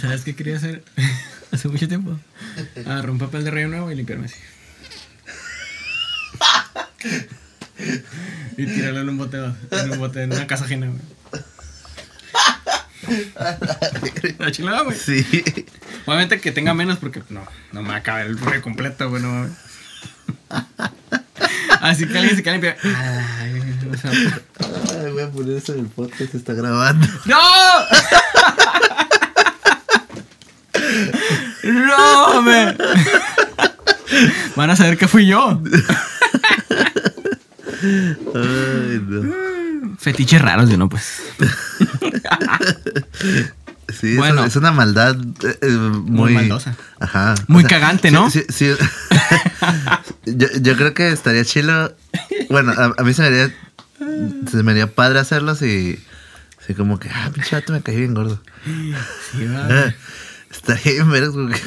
¿Sabes qué quería hacer hace mucho tiempo? Agarrar un papel de rey nuevo y limpiarme así. y tirarlo en un bote, en un bote, en una casa ajena, güey. La chingada, güey. Sí. Obviamente que tenga menos porque no, no me va a caber el rollo completo, güey, no mames. Así que alguien se queda sea, Ay, voy a poner eso en el podcast, se está grabando. ¡No! ¡No, me! Van a saber que fui yo. Ay, no. Fetiches raros, yo no, pues. Sí, Bueno. es una maldad eh, eh, muy, Muy maldosa. Ajá. Muy cagante, ¿no? Sí, sí, yo, yo creo que estaría chilo. Bueno, a, a mí se me haría, se me haría padre hacerlos y. Así como que, ah, pinche me caí bien gordo. Sí, va. Ah, Estaría bien que-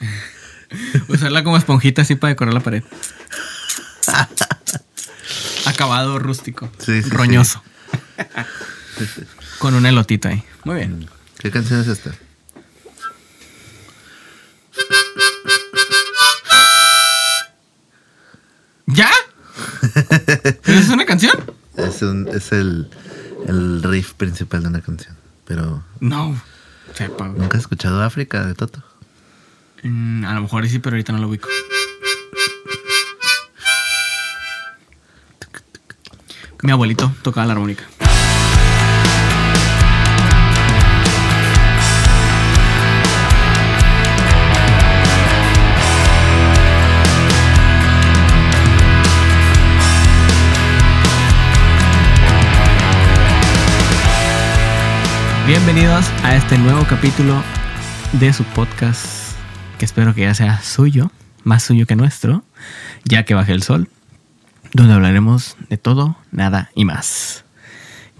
Usarla como esponjita así para decorar la pared. Acabado rústico. Sí, sí, roñoso. Con un elotito ahí. Muy bien. ¿Qué canción es esta? ¿Ya? ¿Pero es una canción? Es, un, es el, el riff principal de una canción. Pero, No. Sepa. ¿nunca has escuchado África de Toto? Mm, a lo mejor sí, pero ahorita no lo ubico. Mi abuelito tocaba la armónica. Bienvenidos a este nuevo capítulo de su podcast, que espero que ya sea suyo, más suyo que nuestro, ya que baje el sol, donde hablaremos de todo, nada y más.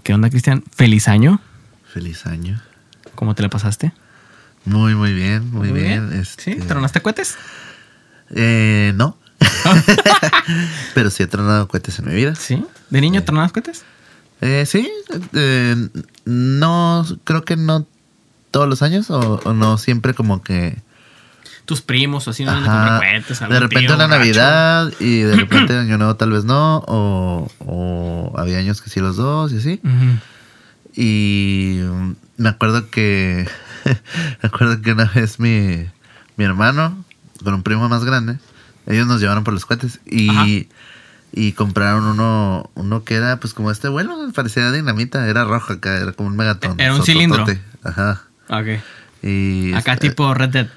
¿Qué onda, Cristian? Feliz año. Feliz año. ¿Cómo te la pasaste? Muy, muy bien, muy, bien. Este, ¿Sí? ¿Tronaste cohetes? Eh, no. Pero sí he tronado cohetes en mi vida. ¿Sí? ¿De niño tronabas cohetes? Eh, sí, eh, no, creo que no todos los años o, o no siempre como que... Tus primos o así no Ajá, algún de repente tío una borracho. Navidad y de repente Año Nuevo tal vez no, o, o había años que sí los dos y así. Y me acuerdo que me acuerdo que una vez mi, mi hermano con un primo más grande, ellos nos llevaron por los cohetes y, Ajá. y compraron uno uno que era pues como este vuelo, parecía dinamita, era rojo acá, era como un megatón. Era un cilindro. Ajá. Ok. Y Acá este, tipo Red Dead.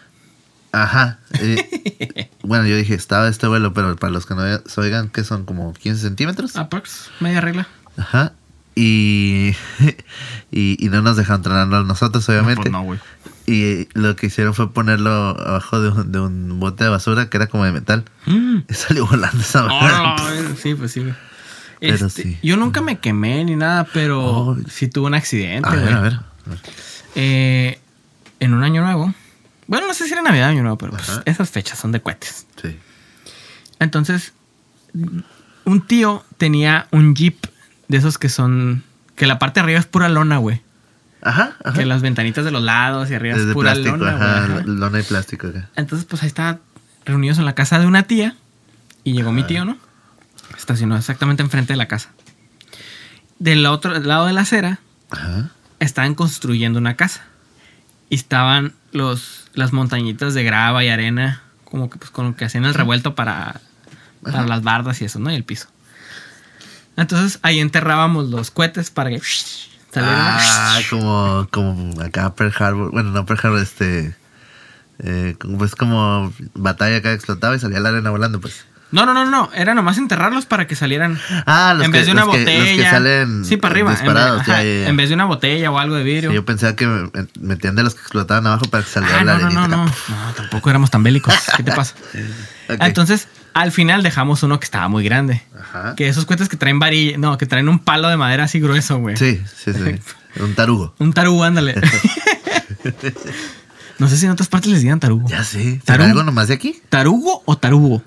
Ajá. y- bueno, yo dije, estaba este vuelo, pero para los que no se oigan, que son como 15 centímetros. Aprox, media regla. Ajá. Y, y, y no nos dejaron entrenarlo a nosotros, obviamente. No, pues no, güey. Y lo que hicieron fue ponerlo abajo de un, de un bote de basura que era como de metal. Mm. Y salió volando esa güey. sí, pues sí, Este, sí. Yo nunca me quemé ni nada, pero Oh. sí tuve un accidente, A ver, güey. a ver. Eh, en un año nuevo. Bueno, no sé si era Navidad o Año Nuevo, pero pues, Ajá. esas fechas son de cohetes. Sí. Entonces, un tío tenía un Jeep de esos que son. Que la parte de arriba es pura lona, güey. Ajá, ajá. Que las ventanitas de los lados y arriba es, pura plástico, lona, güey. ajá, ajá. Lona y plástico acá. Entonces, pues ahí está reunidos en la casa de una tía. Y llegó mi Ajá. tío, ¿no? Estacionó exactamente enfrente de la casa. Del otro lado de la acera Ajá. estaban construyendo una casa. Y estaban los, las montañitas de grava y arena, como que pues con lo que hacían el revuelto para, para Ajá. las bardas y eso, ¿no? Y el piso. Entonces ahí enterrábamos los cohetes para que salieran. Ah, como, como acá Pearl Harbor. Bueno, no Pearl Harbor, este. Eh, pues como batalla acá explotaba y salía la arena volando, pues. No, no, no, no. Era nomás enterrarlos para que salieran. Ah, los en que, vez de una los que- los que botella. salen sí, para arriba. En vez, disparados. ajá, ya, ya, ya. en vez de una botella o algo de vidrio. Sí, yo pensaba que me- metían de los que explotaban abajo para que saliera ah, la no, no, no, no. No, tampoco éramos tan bélicos. ¿Qué te pasa? Entonces, al final dejamos uno que estaba muy grande. Ajá. Que esos cohetes que traen varilla, no, que traen un palo de madera así grueso, güey. Sí, sí, sí. Un tarugo. Un tarugo, ándale. no sé si en otras partes les digan tarugo. Ya sé. Tarugo. ¿Será algo nomás de aquí? ¿Tarugo o tarugo?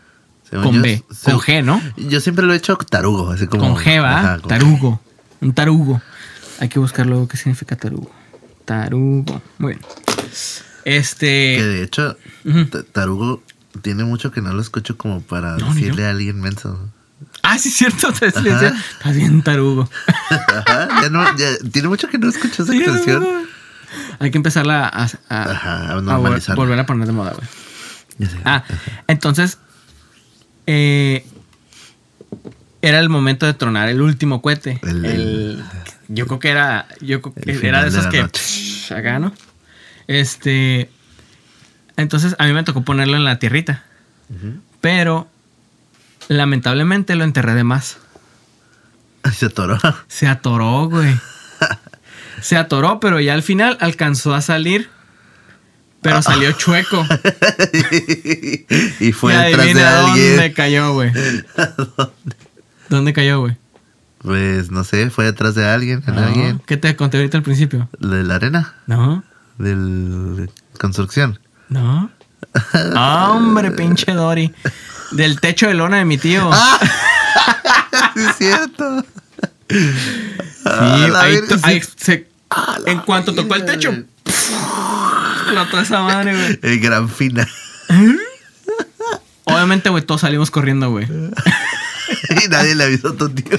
Según Con yo, B. se- Con G, ¿no? Yo siempre lo he hecho tarugo, así como. Con G, ¿va? Ajá, con tarugo. Un tarugo. Hay que buscar luego qué significa tarugo. Tarugo. Muy bien. Que Este. de hecho, Tarugo tiene mucho que no lo escucho como para No, decirle a alguien menso. Ah, sí, es cierto. Te decía, estás bien tarugo. Ajá, ya no, ya, tiene mucho que no escucho esa Sí, expresión. Hay que empezarla a, a- Ajá, a a vol- normalizarla. volver a poner de moda, güey. Ya sé. Ah, entonces. Eh, era el momento de tronar el último cohete. El- El- yo creo que era. Yo creo que era de esos que. psh, acá, ¿no? Este. Entonces a mí me tocó ponerlo en la tierrita. Pero. Lamentablemente lo enterré de más. Se atoró. Se atoró, güey. Se atoró, pero ya al final alcanzó a salir. Pero salió chueco. y fue y detrás de alguien. dónde cayó, güey. ¿Dónde cayó, güey? Pues no sé, fue detrás de alguien, en No. alguien. ¿Qué te conté ahorita al principio? De la arena, No, de la construcción. no. Ah, hombre, pinche Dory. Del techo de lona de mi tío. Ah, es cierto. sí, Ah, ahí, ahí se- Ah, en cuanto tocó el techo. Explotó esa madre, güey. El gran final. Obviamente, güey, todos salimos corriendo, güey. y nadie le avisó a tu tío.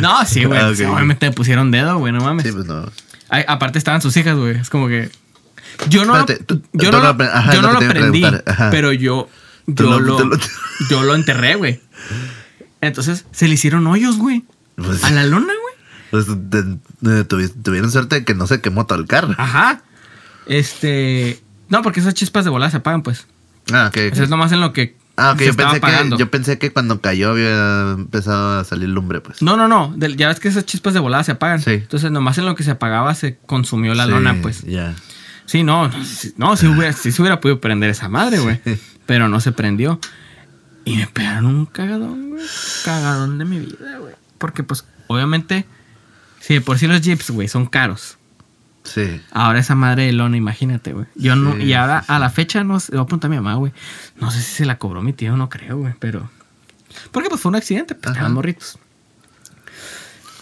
No, sí, güey. Ah. Obviamente me pusieron dedo, güey, no mames. Sí, pues no. Ay, aparte estaban sus hijas, güey. Es como que. Yo no, Espérate, tú- yo no, lo lo, ajá, yo lo no lo te iba a prendí, preguntar, ajá. pero yo, yo lo- lo, lo- yo lo enterré, güey. Entonces se le hicieron hoyos, güey. Pues, A la lona, güey. pues, de- de- tuvi- tuvieron suerte de que no se quemó todo el carro. Ajá. Este. No, porque esas chispas de volada se apagan, pues. Ah, ok. ok. Eso es nomás en lo que. Ah, ok, se yo estaba pensé, apagando. que, yo pensé que cuando cayó había empezado a salir lumbre, pues. No, no, no. Ya ves que esas chispas de volada se apagan. Sí. Entonces, nomás en lo que se apagaba se consumió la Sí, lona, pues. Ya. Sí, no, no, si hubiera, sí se hubiera podido prender esa madre, güey. Pero no se prendió. Y me pegaron un cagadón, güey. Cagadón de mi vida, güey. Porque, pues, obviamente, si de por sí los jeeps, güey, son caros. Sí. Ahora esa madre de lona, imagínate, güey. Yo no, y ahora sí, sí. a la fecha no sé, voy a preguntar a mi mamá, güey. No sé si se la cobró mi tío, no creo, güey, pero. Porque pues fue un accidente, pues estaban morritos.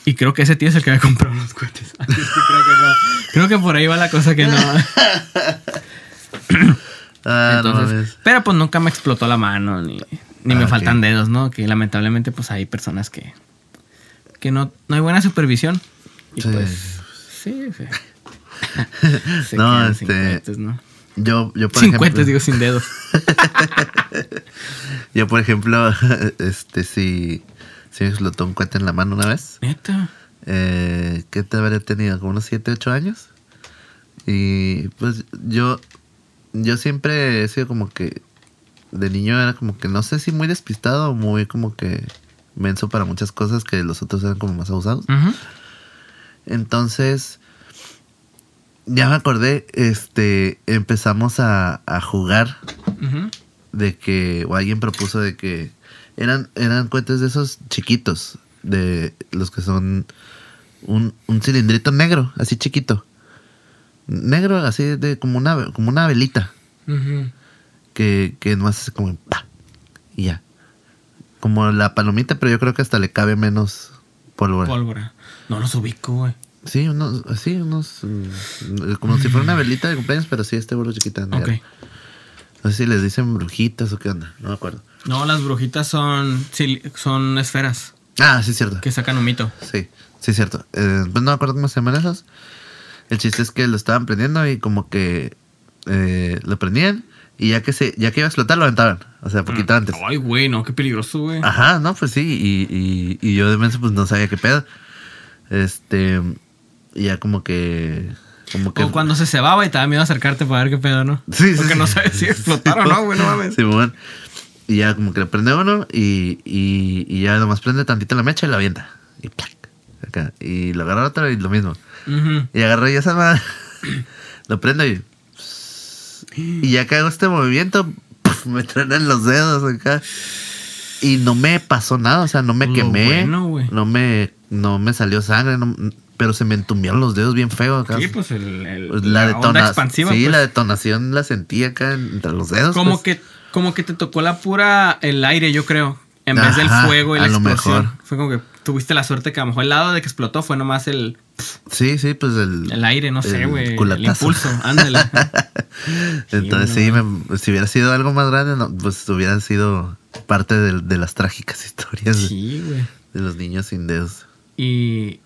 Y creo que ese tío es el que me compró los cohetes. Creo que no. Creo que por ahí va la cosa que no. Ah, Entonces, pero pues nunca me explotó la mano, ni, ni Ah, me ok. faltan dedos, ¿no? Que lamentablemente pues hay personas que, que no, no hay buena supervisión. Y pues, sí, sí. Se No, este, cohetes, ¿no? Yo, yo por Sin ejemplo, cohetes, digo, sin dedos. yo por ejemplo, este sí, sí me explotó un cohete en la mano una vez. Neta. Eh, ¿Qué te habría tenido? ¿Como unos 7, 8 años? Y pues yo, yo siempre he sido como que de niño era como que no sé si muy despistado o muy como que menso para muchas cosas que los otros eran como más abusados. Entonces, ya me acordé, este, empezamos a, a jugar de que, o alguien propuso de que eran, eran cohetes de esos chiquitos, de los que son un, un cilindrito negro, así chiquito. Negro, así de como una, como una velita, que, que no hace como ¡pa! y ya. Como la palomita, pero yo creo que hasta le cabe menos pólvora. Pólvora. No los ubico, güey. Sí, unos, así, unos. mm, Como si fuera una velita de cumpleaños, pero sí, este vuelo chiquita. Ok. No sé si les dicen brujitas o qué onda, no me acuerdo. No, las brujitas son, sí, son esferas Ah, sí, es cierto. que sacan un mito. Sí, sí, es cierto. Eh, pues no me acuerdo cómo se llaman esos. El chiste es que lo estaban prendiendo y como que eh, lo prendían y ya que se ya que iba a explotar lo aventaban. O sea, poquito antes. Ay, güey, no, qué peligroso, güey. Ajá, no, pues sí. Y, y, y yo de menso pues no sabía qué pedo. Este. Y ya como que. Como que. O cuando se cebaba y te da miedo acercarte para ver qué pedo, ¿no? Sí, sí, Porque sí. no sabes si explotaron o no, güey, no mames. Simón. Y ya como que le prende uno y, y, y ya nomás prende tantito la mecha y la avienta. Y ¡plac! Acá. Y lo agarra otro y lo mismo. Ujú. Y agarré ya esa madre. lo prendo y. Y ya que hago este movimiento, me truenan los dedos acá. Y no me pasó nada, o sea, no me Lo quemé. bueno, no me no me salió sangre, no- pero se me entumieron los dedos bien feo acá. Sí, pues el, el- Pues la, la onda detonación. expansiva. Sí, pues. la detonación la sentí acá entre los dedos. como pues. que como que te tocó la pura el aire, yo creo, en vez del fuego y la explosión. mejor. Fue como que tuviste la suerte que a lo mejor el lado de que explotó fue nomás el Sí, sí, pues el. El aire, no sé, güey. El, impulso, ándale. Entonces sí, me- si hubiera sido algo más grande, no, pues hubieran sido parte de, de las trágicas historias de- sí, güey. de los niños sin dedos. Y,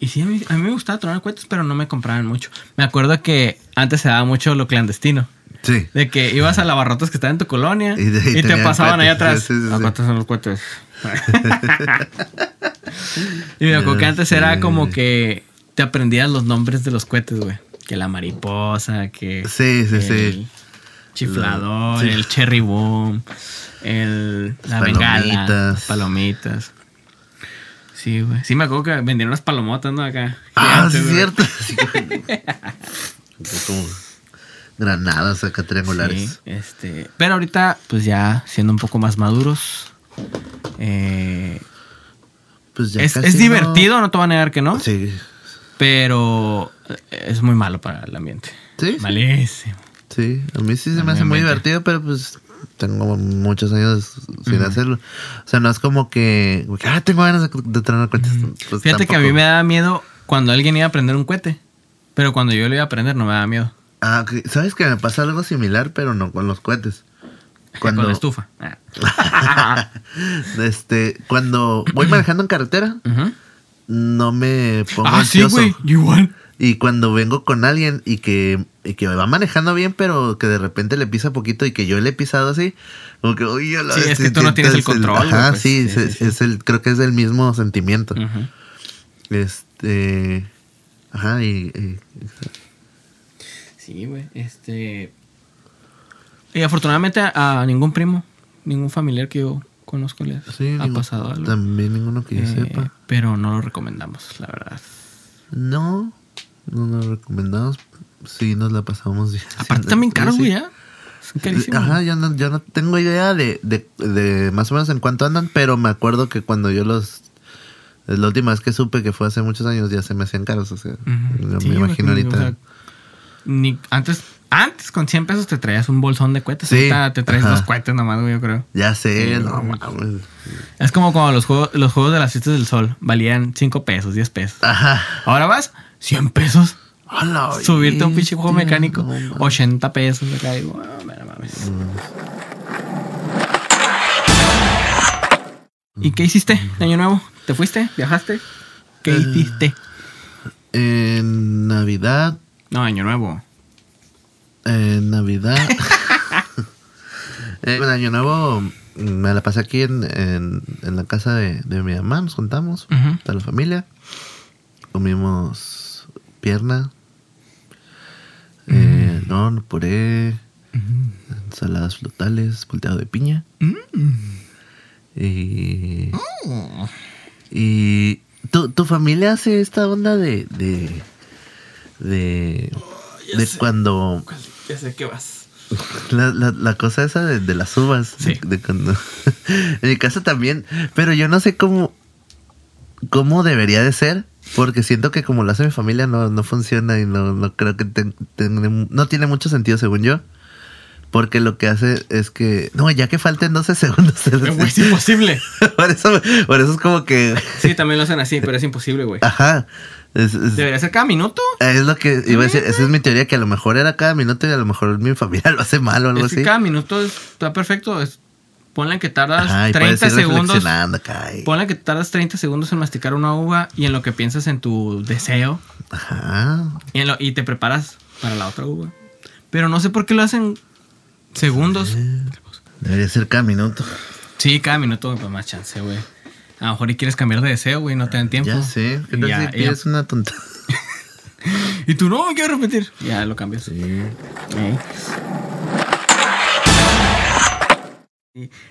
y sí, a mí, a mí me gustaba tronar cohetes, pero no me compraban mucho. Me acuerdo que antes se daba mucho lo clandestino. Sí. De que ibas a lavarrotas que estaban en tu colonia Y de ahí y, te pasaban ahí atrás. Sí, sí, ¿A sí. cuántos son los cohetes? y me acuerdo que antes era como que te aprendías los nombres de los cohetes, güey. Que la mariposa, que Sí, sí, el sí. chiflador, Sí. el cherry boom, el, la bengala, palomitas. las palomitas. Sí, güey. Sí, me acuerdo que vendían unas palomotas, ¿no? Acá. Ah, sí, es cierto. Como granadas acá triangulares. Sí, este, pero ahorita, pues ya siendo un poco más maduros, eh, Pues ya es, es no- divertido, no te voy a negar que no, Sí. pero es muy malo para el ambiente. Sí. Malísimo. Sí, a mí sí se me hace muy divertido, pero pues tengo muchos años sin hacerlo. O sea, no es como que, ah, tengo ganas de, de tener cuentas. Pues, Fíjate que a mí me daba miedo cuando alguien iba a prender un cohete, pero cuando yo lo iba a prender no me daba miedo. Ah. ¿sabes que me pasa algo similar, pero no con los cohetes? Con la Cuando, estufa. Este, cuando voy manejando en carretera, no me pongo Ah, sí, ansioso. güey. yo Igual. Y cuando vengo con alguien y que, y que va manejando bien, pero que de repente le pisa poquito y que yo le he pisado así, como que, oye, a la Sí, vez es que tú no tienes el control, Ajá, güey, pues, sí, sí, es, sí, sí. es el, creo que es el mismo sentimiento. Ujú. Este. Ajá, y. y- Sí, güey. Este. Y afortunadamente a, a ningún primo, ningún familiar que yo conozco les sí, ha pasado algo. También ninguno que yo Eh, sepa. Pero no lo recomendamos, la verdad. No, no nos recomendamos. Sí, nos la pasamos bien. Aparte también sí. güey, ya. Son carísimos. Ajá, yo no, yo no tengo idea de, de, de más o menos en cuánto andan, pero me acuerdo que cuando yo los. La última vez que supe que fue hace muchos años ya se me hacían caros. O sea, Sí, me imagino o ahorita. sea, ni, antes, antes con 100 pesos te traías un bolsón de cohetes. Sí, Ahorita te traes ajá. dos cohetes nomás, güey, yo creo. ya sé, Sí, no mames. Es como cuando los juegos, los juegos de las fiestas del sol valían 5 pesos, 10 pesos. Ajá. Ahora vas, 100 pesos. Hola, Subirte a un pinche juego mecánico, no mames. 80 pesos. Acá, y, bueno, mira, mames. ¿Y qué hiciste de año nuevo? ¿Te fuiste? ¿Viajaste? ¿Qué Eh. hiciste? En Navidad No, año nuevo. En Navidad. en Año Nuevo me la pasé aquí en, en, en la casa de, de mi mamá. Nos juntamos, Ujú. toda la familia. Comimos pierna, eh, no, puré, ensaladas flotales, volteado de piña. Y. Y. ¿tu, tu familia hace esta onda de. de. de. sé. cuando. Ya sé qué vas. La, la, la cosa esa de, de las uvas. Sí. De, de cuando, en mi casa también. Pero yo no sé cómo. cómo debería de ser. Porque siento que como lo hace mi familia no, no funciona y no, no creo que ten- ten- no tiene mucho sentido según yo. Porque lo que hace es que. No, ya que falten 12 segundos. Es imposible. por, eso, por eso es como que. Sí, también lo hacen así, pero es imposible, güey. Ajá. Es, es- Debería ser cada minuto. es lo que iba a decir. Esa es mi teoría, que a lo mejor era cada minuto y a lo mejor mi familia lo hace mal o algo Es que así. cada minuto está perfecto. Es, ponle que tardas Ajá, y puedes 30 ir segundos. Ponle que tardas 30 segundos en masticar una uva y en lo que piensas en tu deseo Ajá. y, en lo- y te preparas para la otra uva. Pero no sé por qué lo hacen segundos. Debería ser cada minuto. Sí, cada minuto pues más chance, güey. A lo mejor y quieres cambiar de deseo, güey, no te dan tiempo. Ya sé. ¿Qué tal ya- si ya- pides una tonta? Y tú no, quiero repetir. Ya lo cambias. Sí. Eh.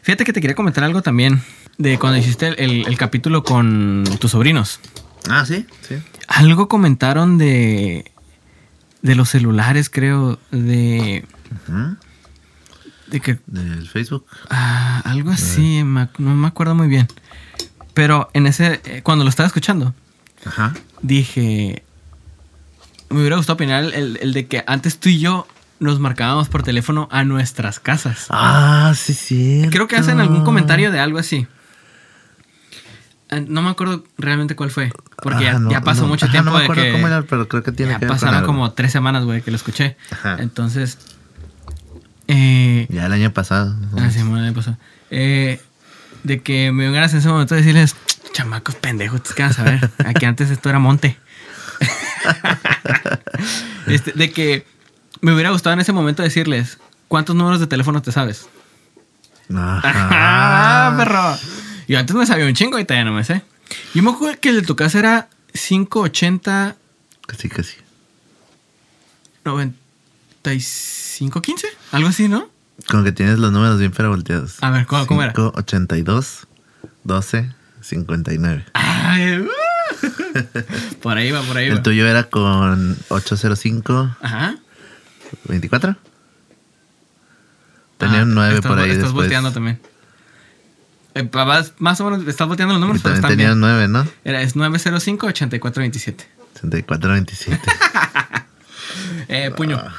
Fíjate que te quería comentar algo también de cuando hiciste el, el- el capítulo con tus sobrinos. Ah, sí. Sí. Algo comentaron de de los celulares, creo, de Ujú. de que Del Facebook. ah, algo así, no me acuerdo muy bien. Pero en ese eh, cuando lo estaba escuchando, Ajá. dije me hubiera gustado opinar el- el de que antes tú y yo nos marcábamos por teléfono a nuestras casas. Ah, sí, sí. Creo que hacen algún comentario de algo así. Ah, No me acuerdo realmente cuál fue. Porque Ah, ya, no, ya pasó no, mucho ajá, tiempo No me de acuerdo que. cómo era, pero creo que tiene ya que ver pasaron como tres semanas, güey, que lo escuché. Ajá. Entonces. Eh, Ya el año pasado. ah, sí, bueno, ya pasó. Eh, de que me ganas en ese momento de decirles, chamacos pendejos, ¿qué van a saber? Aquí antes esto era monte. Este, de que me hubiera gustado en ese momento decirles, ¿cuántos números de teléfono te sabes? Ajá. ¡Ah, perro! Yo antes me sabía un chingo y todavía no me sé. Yo me acuerdo que el de tu casa era 580 Casi, casi. 95 15, algo así, ¿no? Como que tienes los números bien pero volteados. A ver, ¿cómo, cómo era? 5, 82, 12, 59. Ay, uh. por ahí va, por ahí va. El tuyo era con 805, Ajá. 24. Tenía Ah, un 9 estás- por ahí Estás después. volteando también. Eh, vas- más o menos, estás volteando los números, pero también están tenía bien. un 9, ¿no? Era, es 905 84 27. 64, 27. Eh, puño. Ah.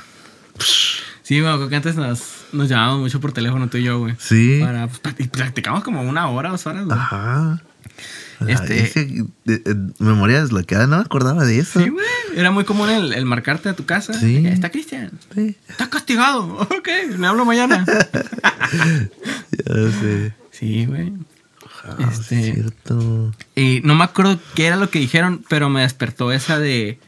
Sí, me acuerdo que antes nos, nos llamábamos mucho por teléfono tú y yo, güey. Sí. Para, pues, practi- practicamos como una hora, dos horas, güey. Ajá. Este- Este... De- de- memoria desbloqueada, no me acordaba de eso. Sí, güey. Era muy común el, el marcarte a tu casa. Sí. Eh, Está Cristian. Sí, Está castigado. Ok, le hablo mañana. ya sé. sí, güey. Ah, Este- es cierto. Y no me acuerdo qué era lo que dijeron, pero me despertó esa de.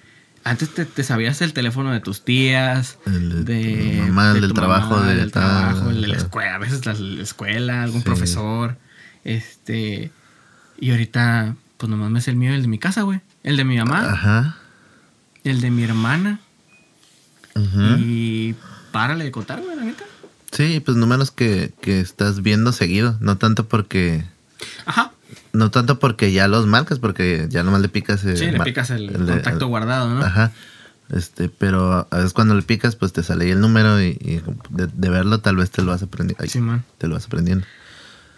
Antes te, te sabías el teléfono de tus tías, El de tu mamá, el de del trabajo, mamá, de del tal, trabajo, el de la escuela, a veces la, la escuela, algún Sí. profesor, este, y ahorita, pues nomás me es el mío, y el de mi casa, güey, el de mi mamá, Ajá. el de mi hermana, Ujú. y párale de contar, güey, la neta. Sí, pues números que, que estás viendo seguido. No tanto porque. Ajá, No tanto porque ya los marcas, porque ya nomás le picas. eh, sí, le picas el, contacto guardado, ¿no? Ajá. Este, pero a veces cuando le picas, pues te sale ahí el número y, y de, de verlo tal vez te lo vas aprendiendo. Sí, man. te lo vas aprendiendo.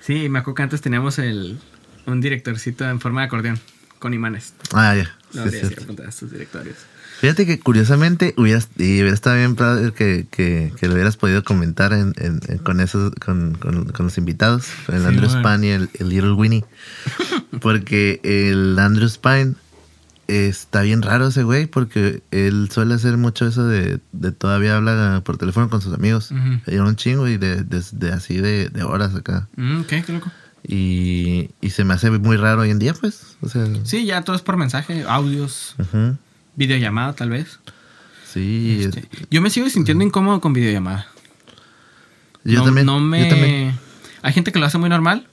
Sí, me acuerdo que antes teníamos el, un directorcito en forma de acordeón, con imanes. Ah, ya. No Sí, apuntar a sus directorios. Fíjate que curiosamente hubieras, y hubiera estado bien que, que, que lo hubieras podido comentar en, en- en- con esos, con, con- con los invitados, el Sí, Andrew bueno. Spine y el, el Little Winnie. Porque el Andrew Spine está bien raro ese güey, porque él suele hacer mucho eso de, de todavía habla por teléfono con sus amigos. Ujú. Y un chingo y de, de- de así de, horas acá. Mm, ¿Qué? ¿Qué loco? Y, y se me hace muy raro hoy en día, pues. O sea, Sí, ya todo es por mensaje, audios, ujú. videollamada tal vez. sí. Este, yo me sigo sintiendo incómodo con videollamada. yo no, también. No me... Yo también. Hay gente que lo hace muy normal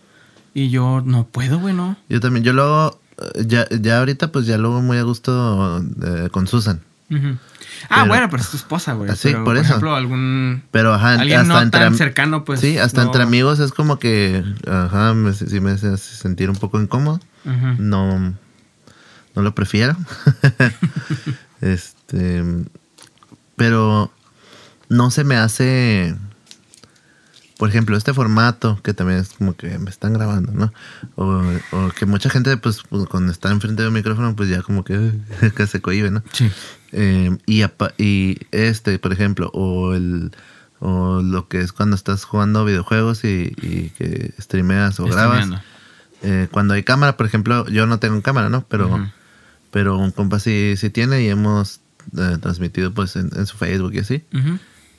y yo no puedo, güey, no. Yo también, yo lo hago, eh, ya, ya ahorita pues ya lo hago muy a gusto eh, con Susan. Ah, Pero- bueno, pero es tu esposa, güey. Sí, por eso. ejemplo, algún... Pero ajá, Alguien hasta no entre tan cercano, pues... sí, hasta no- entre amigos es como que, ajá, me, sí me hace sentir un poco incómodo. No, no lo prefiero. este, pero no se me hace, por ejemplo, este formato que también es como que me están grabando, ¿no? O, o que mucha gente, pues, cuando está enfrente de un micrófono, pues ya como que, que se cohibe, ¿no? Sí. Eh, y, y este, por ejemplo, o el o lo que es cuando estás jugando videojuegos y, y que streameas o grabas. Eh, cuando hay cámara, por ejemplo, yo no tengo cámara, ¿no? Pero, pero un compa sí, sí tiene y hemos eh, transmitido pues en, en su Facebook y así.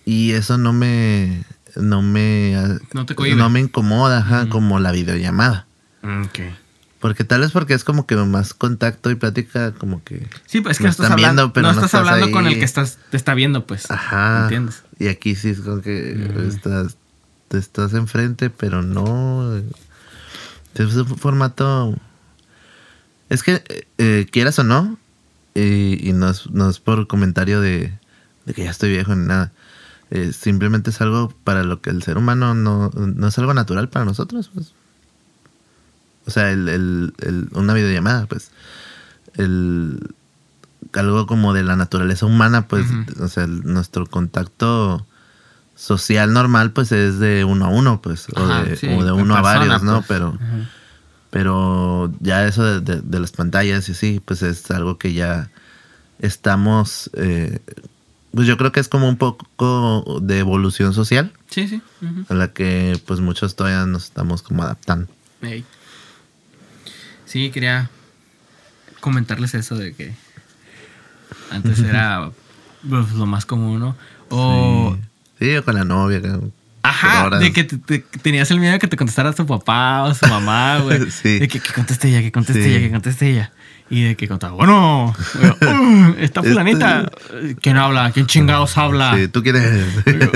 Y eso no me no me No te cohíbe. no me incomoda, ajá, como la videollamada. Ok. Porque tal vez porque es como que más contacto y plática como que Sí, pues es que no estás están hablando, viendo, pero no estás, estás hablando con el que estás, te está viendo, pues. Ajá. ¿Entiendes? Y aquí sí es como que Mm. estás, te estás enfrente, pero no. Es un formato. Es que, eh, eh, quieras o no, y, y no, es, no es por comentario de, de que ya estoy viejo ni nada. Eh, simplemente es algo para lo que el ser humano no, no es algo natural para nosotros. Pues. O sea, el, el- el- una videollamada, pues. El, algo como de la naturaleza humana, pues, o sea, el- nuestro contacto social normal, pues, es de uno a uno, pues, o Ajá, de, sí, o de en uno a varios, ¿no? pues. Pero, pero ya eso de, de- de las pantallas y sí, pues, es algo que ya estamos, eh, pues, yo creo que es como un poco de evolución social, Sí, sí. a la que, pues, muchos todavía nos estamos como adaptando. Sí, quería comentarles eso de que antes era pues, lo más común, ¿no? O, Sí, o con la novia. ajá, de que te- te- tenías el miedo de que te contestara tu papá o su mamá, güey. Sí. De que, que conteste ella, que conteste Sí. ella, que conteste ella. Y de que contaba, bueno, uh, esta fulanita, ¿quién habla? ¿Quién chingados habla? Sí, ¿tú quién eres?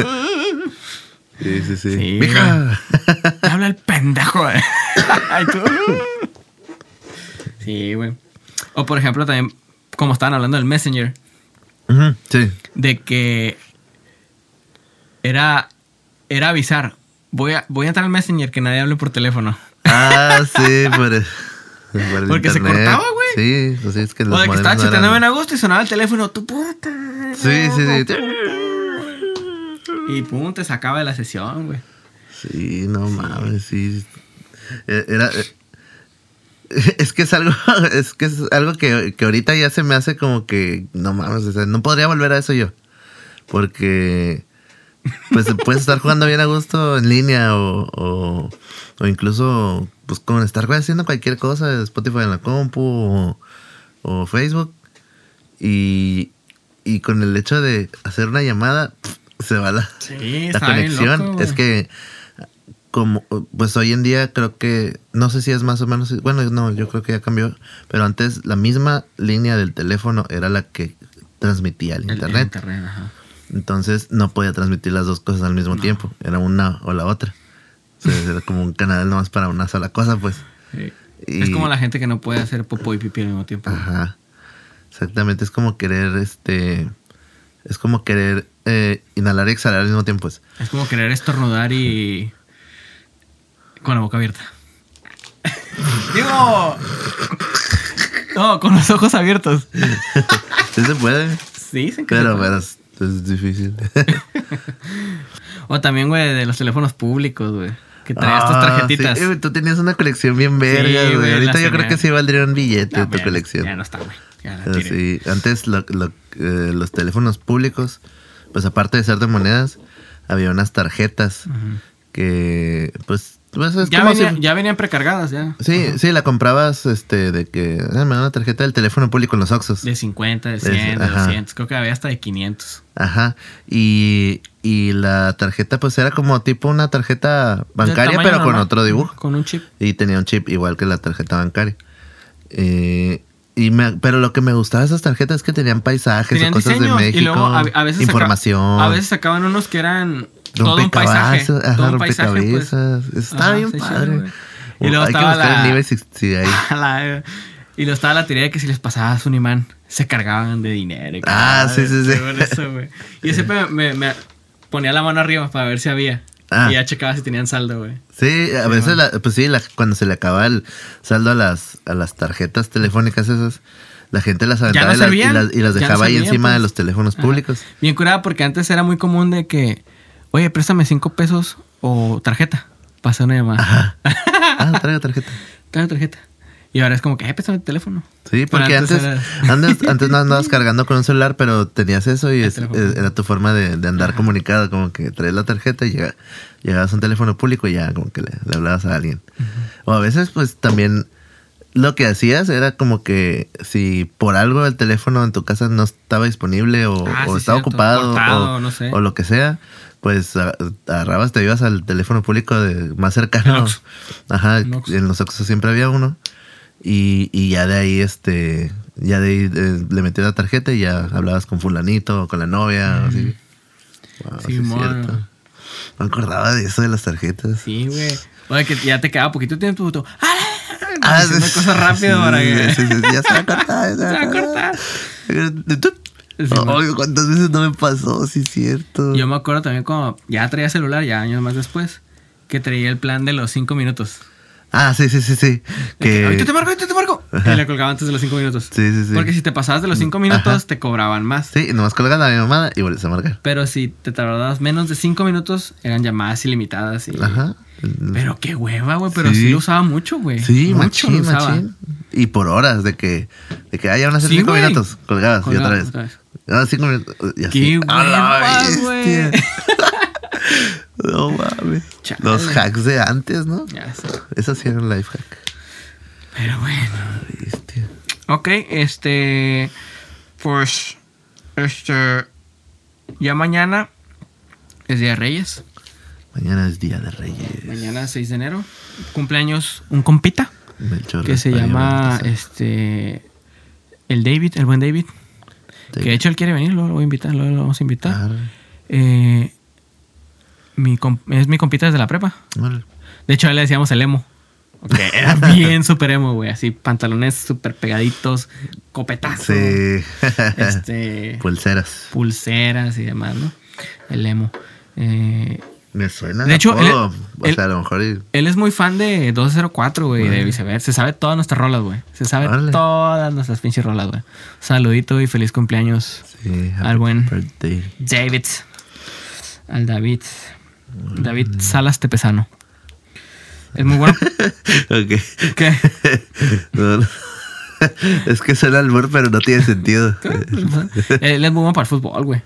sí, sí, sí. Sí, Mija. Habla el pendejo, tú. Sí, güey. O por ejemplo, también, como estaban hablando del Messenger, Sí. de que era, era avisar. Voy a, voy a entrar al Messenger que nadie hable por teléfono. Ah, sí, por el, por Porque se cortaba, güey. Sí, pues es que los O de que estaba chateando eran- bien a gusto y sonaba el teléfono. Tu puta. Sí, sí, sí. Y pum, te sacaba de la sesión, güey. Sí, no mames, sí. Eh, Era. eh, Es que es algo, es que es algo que, que ahorita ya se me hace como que, no mames, o sea, no podría volver a eso yo. Porque, pues puedes estar jugando bien a gusto en línea o, o, o incluso, pues con estar haciendo cualquier cosa, Spotify en la compu o, o Facebook. Y, y con el hecho de hacer una llamada, se va la, Sí, la conexión. loco, es que como pues hoy en día creo que no sé si es más o menos bueno no yo creo que ya cambió pero antes la misma línea del teléfono era la que transmitía el, El- el internet ajá. entonces no podía transmitir las dos cosas al mismo tiempo era una o la otra sea, era como un canal nomás para una sola cosa pues Sí. Y- Es como la gente que no puede hacer popó y pipí al mismo tiempo. ajá exactamente es como querer este es como querer eh, inhalar y exhalar al mismo tiempo pues Es como querer estornudar y. con la boca abierta. Digo. No, con los ojos abiertos. sí se puede Sí, se pero puede. pero es, es difícil O también, güey, de los teléfonos públicos, güey. Que traías tus Ah, tarjetitas. sí, güey, tú tenías una colección bien verga, Sí, güey. Ahorita yo creo que sí valdría un billete No, tu colección. Ya no está, güey. Ya la tiré. sí, antes lo- lo- eh, los teléfonos públicos, pues aparte de ser de monedas, había unas tarjetas que, pues, pues es Ya, como venía- si- ya venían precargadas, ya. Sí, sí, la comprabas, este, de que, ah, me da una tarjeta del teléfono público en los Oxxos. De 50, de 100, de ajá. 200. Creo que había hasta de 500. Ajá. Y, y la tarjeta, pues era como tipo una tarjeta bancaria, pero con otro dibujo. Con un chip. Y tenía un chip igual que la tarjeta bancaria. Eh, y me- pero lo que me gustaba de esas tarjetas es que tenían paisajes Tenían o cosas diseños de México. y luego a, a veces saca- información. a veces sacaban unos que eran todo un paisaje. rompecabezas, ajá, todo un paisaje, pues. Está Ajá, bien está chido, padre. Y luego hay que estaba buscar la- la- y luego estaba la teoría de que si les pasabas un imán, se cargaban de dinero. y Ah, sí, sí, sí. eso, yo siempre me, me ponía la mano arriba para ver si había. Ah. Y ya checaba si tenían saldo, güey. Sí, a veces, la- pues sí, la- cuando se le acaba el saldo a las, a las tarjetas telefónicas esas, la gente las aventaba no y, las, y no dejaba ahí encima de pues. los teléfonos Ajá. públicos. Bien curada porque antes era muy común de que, oye, préstame cinco pesos o tarjeta. Pasa una llamada. Ah, traigo tarjeta. Trae tarjeta. Y ahora es como que, eh, préstame el teléfono. Sí, porque antes antes, era- antes, antes no andabas cargando con un celular, pero tenías eso y es- era tu forma de, de andar comunicado, como que traes la tarjeta y llega- llegabas a un teléfono público y ya como que le, le hablabas a alguien. O a veces pues también lo que hacías era como que si por algo el teléfono en tu casa no estaba disponible o, Ah, o sí, estaba cierto. ocupado Cortado, o, no sé. o lo que sea, pues agarrabas, te ibas al teléfono público de, más cercano. Ajá, En los Oxxos siempre había uno. Y, y ya de ahí, este, ya de ahí eh, le metías la tarjeta y ya hablabas con fulanito o con la novia o así. Wow, Sí, sí, cierto. No me acordaba de eso de las tarjetas. Sí, güey. Oye, que ya te quedaba poquito tiempo. Tú, ¡Ah! Ah, haciendo sí, cosas rápido sí, para que. ya se va a cortar. ya Se va a cortar. Ay, ¿cuántas veces no me pasó? Sí, cierto. Yo me acuerdo también cuando ya traía celular, ya años más después, que traía el plan de los cinco minutos. Ah, sí, sí, sí, sí. Que... Ahorita te marco, ahorita te marco. Y le colgaba antes de los cinco minutos. Sí, sí, sí. Porque si te pasabas de los cinco minutos, Ajá. te cobraban más. Sí, y nomás colgas la llamada y vuelves a marcar. Pero si te tardabas menos de cinco minutos, eran llamadas ilimitadas. Y... Ajá. Pero qué hueva, güey. Pero sí. Sí. lo usaba mucho, güey. Sí, mucho machín, lo usaba. machín. Y por horas, de que, de que ah, ya van a ser Sí, cinco minutos, colgadas y otra vez. otra vez. Ah, cinco minutos. Y así. ¡Qué ¡A la huevas, güey! bestia! no mames. Chale. Los hacks de antes, ¿no? Ya sé. Eso sí era un life hack. Pero bueno. Bestia. Ok, este. Pues. Este. Ya mañana es Día de Reyes. Mañana es Día de Reyes. Mañana 6 de enero. Cumpleaños un compita Melchor que se llama este. El David, el buen David. Que de hecho él quiere venir, lo, lo voy a invitar, lo, lo vamos a invitar. Ah, Eh, mi es mi compita desde la prepa. De hecho, a él le decíamos el emo. Porque era bien súper emo, güey. Así, pantalones súper pegaditos, copetazo. Sí. Este, Pulseras. pulseras y demás, ¿no? El emo. Eh, Me suena. De hecho, él- o él- sea, a lo mejor. él es muy fan de 204, güey, de viceversa. Se sabe todas nuestras rolas, güey. Se sabe todas nuestras pinches rolas, güey. Saludito y feliz cumpleaños, Sí, Al buen- birthday. David. Al David. David Salas Tepesano. Es muy bueno. ok. ¿Qué? No, no. es que suena al pero no tiene sentido. Él es muy bueno para el fútbol, güey.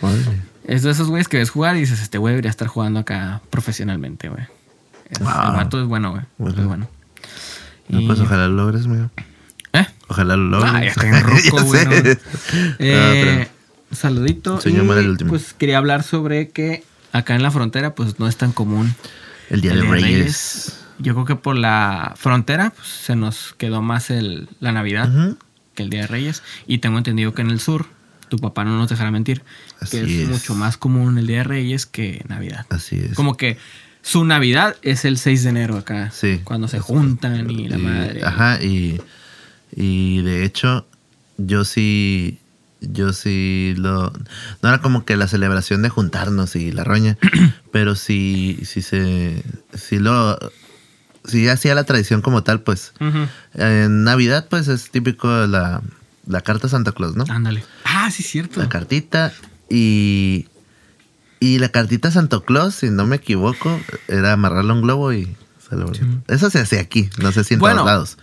Órale. Es de esos güeyes que ves jugar y dices, este güey debería estar jugando acá profesionalmente, güey. Wow. El vato es bueno, güey. Bueno. Es bueno. No, Y- pues ojalá lo logres, mío. ¿Eh? Ojalá lo logres. Ah, ya estoy en ruco, Ya güey. Ah, Eh, saludito. Sueño mal el último. Pues quería hablar sobre que acá en la frontera, pues no es tan común. el Día el de Día de Reyes. Yo creo que por la frontera pues, se nos quedó más el, la Navidad que el Día de Reyes. Y tengo entendido que en el sur, tu papá no nos dejará mentir, que es, es. mucho más común el Día de Reyes que Navidad. Así es. Como que su Navidad es el 6 de enero acá. Sí. Cuando se juntan y la Y- madre. Ajá, y, y de hecho, yo sí, yo sí lo... No era como que la celebración de juntarnos y la roña, pero sí, sí se... Sí lo... Sí hacía la tradición como tal, pues. En Navidad, pues es típico la, la carta Santa Claus, ¿no? Ándale. Ah, sí, cierto. La cartita y... Y la cartita a Santa Claus, si no me equivoco, era amarrarle a un globo y... celebrar. Eso se hace aquí, no sé si en Bueno. todos lados.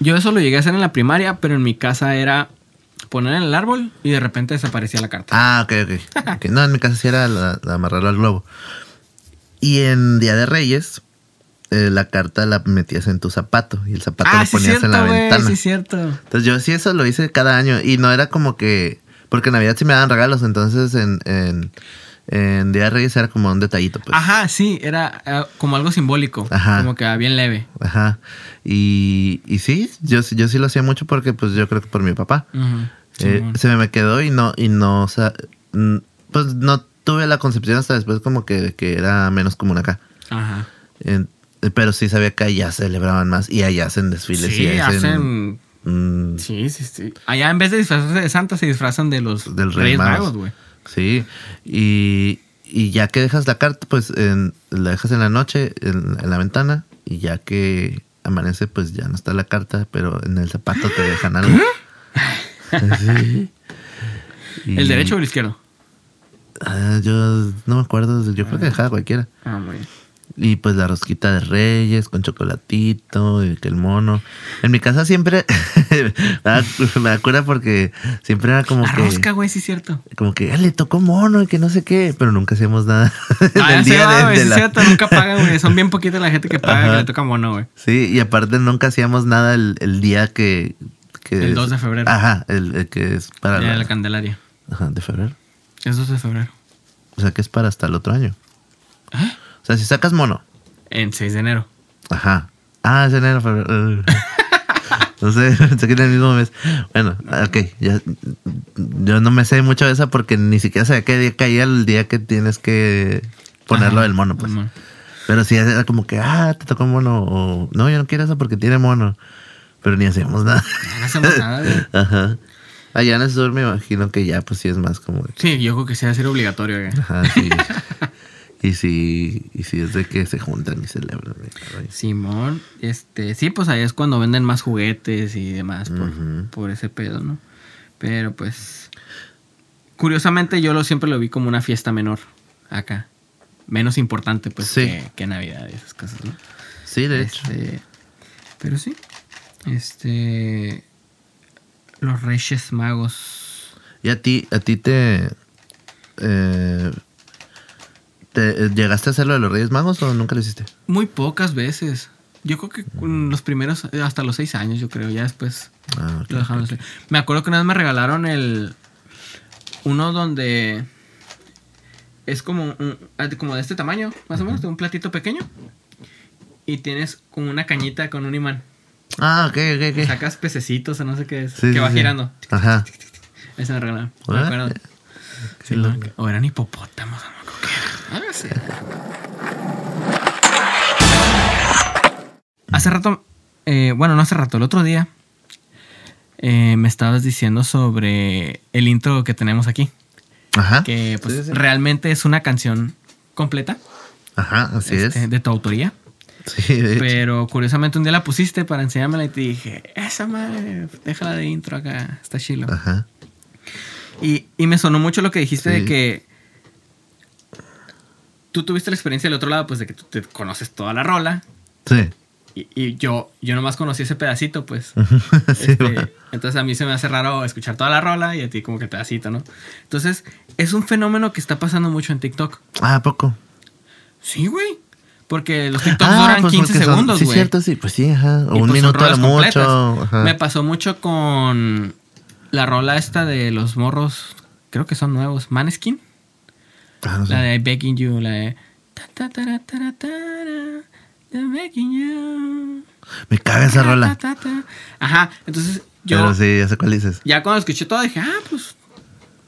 Yo eso lo llegué a hacer en la primaria, pero en mi casa era poner en el árbol y de repente desaparecía la carta. Ah, ok, ok. Ok, No, en mi casa sí era la, la amarrarlo al globo. Y en Día de Reyes, eh, la carta la metías en tu zapato y el zapato ah, lo sí, ponías cierto, en la güey, ventana. sí, cierto. Entonces yo sí eso lo hice cada año y no era como que... Porque en Navidad sí me daban regalos, entonces en, en, en Día de Reyes era como un detallito, pues. Ajá, sí, era eh, como algo simbólico. Ajá. Como que bien leve. Ajá. Y, y sí, yo, sí- yo sí lo hacía mucho porque pues yo creo que por mi papá. Ujú, Eh, se me quedó y no, y no, o sea, pues no tuve la concepción hasta después como que, que era menos común acá. Ajá. Eh, pero sí sabía que allá celebraban más y allá hacen desfiles Sí, y hacen... hacen... mm, Sí, sí, sí. Allá en vez de disfrazarse de Santa, se disfrazan de los Del Rey Reyes Magos. Güey. sí, y, y ya que dejas la carta, pues en- la dejas en la noche en, en la ventana y ya que amanece, pues ya no está la carta, pero en el zapato te dejan algo. Sí. Y- ¿El derecho o el izquierdo? Ah, yo no me acuerdo, yo creo que dejaba cualquiera. Ah, muy bien. Y pues la rosquita de reyes con chocolatito y que el mono. En mi casa siempre me acuerdo porque siempre era como La que rosca, güey, sí es cierto. como que "Ah, le tocó mono y que no sé qué, pero nunca hacíamos nada Ah, del día va, de, güey, de sí la- es cierto, nunca pagan, güey. Son bien poquita la gente que paga Ajá. que le toca mono, güey. Sí, y aparte nunca hacíamos nada el, el día que, que El es- 2 de febrero. Ajá, el, el que es para Día la- de la Candelaria. ajá, de febrero. Es 2 de febrero. O sea, que es para hasta el otro año. ¿Eh? O sea, si sacas mono, En 6 de enero. Ajá. Ah, es enero, febrero. Uh. No sé, que era el mismo mes. Bueno, ok, ya. Yo no me sé mucho de esa porque ni siquiera sabía qué día caía el día que tienes que ponerlo Ajá, del mono, pues. mono. Pero sí era como que, ah, te tocó mono. O no, yo no quiero eso porque tiene mono. Pero ni hacíamos nada. No hacemos nada. Ajá. Allá en el sur me imagino que ya, pues sí es más como. Sí, yo creo que sí va a ser obligatorio. Ajá, sí. Y sí, y sí es de que se juntan y celebran. Simón, este, sí, pues ahí es cuando venden más juguetes y demás por, por ese pedo, ¿no? Pero pues, curiosamente yo lo siempre lo vi como una fiesta menor acá. Menos importante, pues, Sí. que, que Navidad y esas cosas, ¿no? Sí, de hecho. Este, pero sí, este, los Reyes Magos. ¿Y a ti, a ti te, eh, te- ¿Llegaste a hacer lo de los Reyes Magos o nunca lo hiciste? Muy pocas veces. Yo creo que con los primeros, eh, hasta los seis años, yo creo. Ya después Ah, lo dejaron ok. hacer. Me acuerdo que una vez me regalaron el. Uno donde. Es como, un- ah, como de este tamaño, más o menos, de un platito pequeño. Y tienes como una cañita con un imán. Ah, ok, ok, ok. Sacas pececitos o no sé qué es. Sí, que sí, va sí. girando. Ajá. Ese me regalaron. Me acuerdo. No, o eran hipopótamos, no así. Hace rato, eh, bueno, no hace rato, el otro día, eh, me estabas diciendo sobre el intro que tenemos aquí. Ajá. Que pues Sí, sí. realmente es una canción completa Ajá, así este, es. de tu autoría. Sí, de hecho. Pero curiosamente un día la pusiste para enseñármela y te dije, esa madre, déjala de intro acá, está chilo. Ajá. Y, y me sonó mucho lo que dijiste de que tú tuviste la experiencia del otro lado, pues de que tú te conoces toda la rola. Sí. Y, y yo, yo nomás conocí ese pedacito, pues. sí, Este, bueno. entonces a mí se me hace raro escuchar toda la rola y a ti como que pedacito, ¿no? Entonces, es un fenómeno que está pasando mucho en TikTok. Ah, ¿a poco. Sí, güey. Porque los TikToks Ah, duran pues 15 porque son- segundos, Sí, güey. cierto, sí. Pues sí, ajá. O Y, un pues, son minuto a mucho. Ajá. Me pasó mucho con la rola esta de los morros, creo que son nuevos, Maneskin. Ah, no sé. La de Begging You, la de. ta, ta, de Begging You. Me caga esa Ta, rola. ta, ta. Ajá, entonces yo Pero sí, ya sé cuál dices. ya cuando escuché todo dije, ah, pues,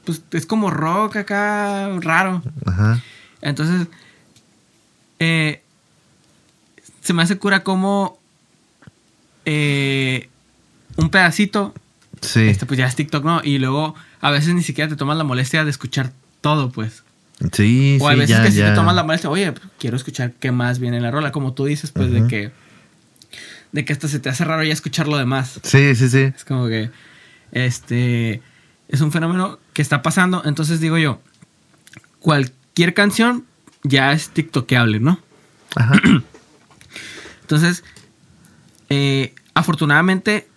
pues es como rock acá, raro. Ajá. Entonces, eh, se me hace cura como eh, un pedacito, Sí. este, pues ya es TikTok, ¿no? Y luego a veces ni siquiera te tomas la molestia de escuchar todo, pues. Sí, O a sí, veces ya, que si te tomas la molestia, oye, quiero escuchar qué más viene en la rola, como tú dices, pues de que de que hasta se te hace raro ya escuchar lo demás. Sí, sí, sí. Es como que este es un fenómeno que está pasando, entonces digo yo, cualquier canción ya es tiktokeable, ¿no? Ajá. Entonces, eh, afortunadamente,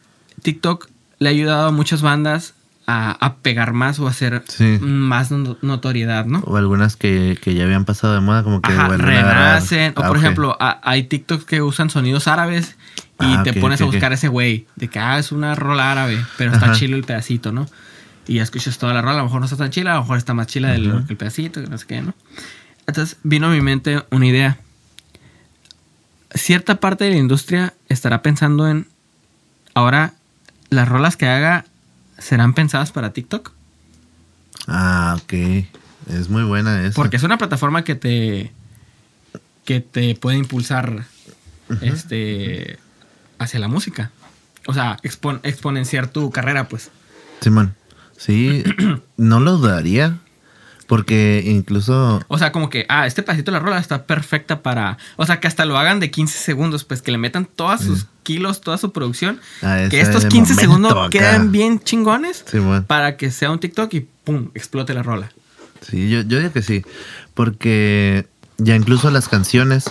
TikTok le ha ayudado a muchas bandas a, a pegar más o a hacer Sí. más no- notoriedad, ¿no? O algunas que, que ya habían pasado de moda, como que Ajá, a renacen. O por auge. ejemplo, a- hay TikToks que usan sonidos árabes y Ah, te pones a buscar ese güey. De que, ah, es una rola árabe, pero está Ajá. chilo el pedacito, ¿no? Y ya escuchas toda la rola. A lo mejor no está tan chila, a lo mejor está más chila del- que el pedacito, que no sé qué, ¿no? Entonces vino a mi mente una idea. Cierta parte de la industria estará pensando en. Ahora, las rolas que haga serán pensadas para TikTok. Ah, ok. Es muy buena esa. Porque es una plataforma que te. que te puede impulsar. Este. hacia la música. O sea, expon- exponenciar tu carrera, pues. Simón. Sí, no lo dudaría. Porque incluso. O sea, como que, ah, este pedacito de la rola está perfecta para. O sea, que hasta lo hagan de 15 segundos, pues que le metan todos sus kilos, toda su producción. a que estos de 15 momento segundos acá. quedan bien chingones Simón. para que sea un TikTok y pum, explote la rola. Sí, yo, yo digo que sí. Porque ya incluso las canciones.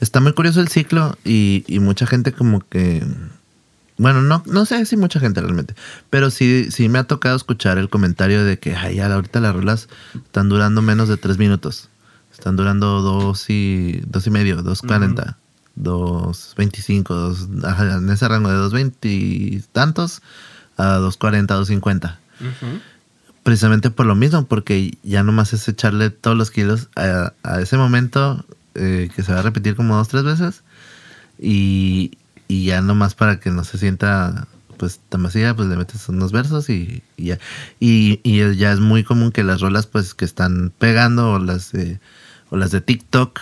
Está muy curioso el ciclo y, y mucha gente como que... Bueno, no, no sé si mucha gente realmente. Pero sí, sí me ha tocado escuchar el comentario de que ay, ahorita las rolas están durando menos de tres minutos. Están durando dos y, dos y medio, dos cuarenta, dos veinticinco, dos, en ese rango de dos veinte tantos a dos cuarenta, dos cincuenta precisamente por lo mismo, porque ya nomás es echarle todos los kilos a, a ese momento eh, que se va a repetir como dos, tres veces y, y ya nomás para que no se sienta pues tan vacía, pues le metes unos versos y, ya. Y, ya es muy común que las rolas pues que están pegando o las de, o las de TikTok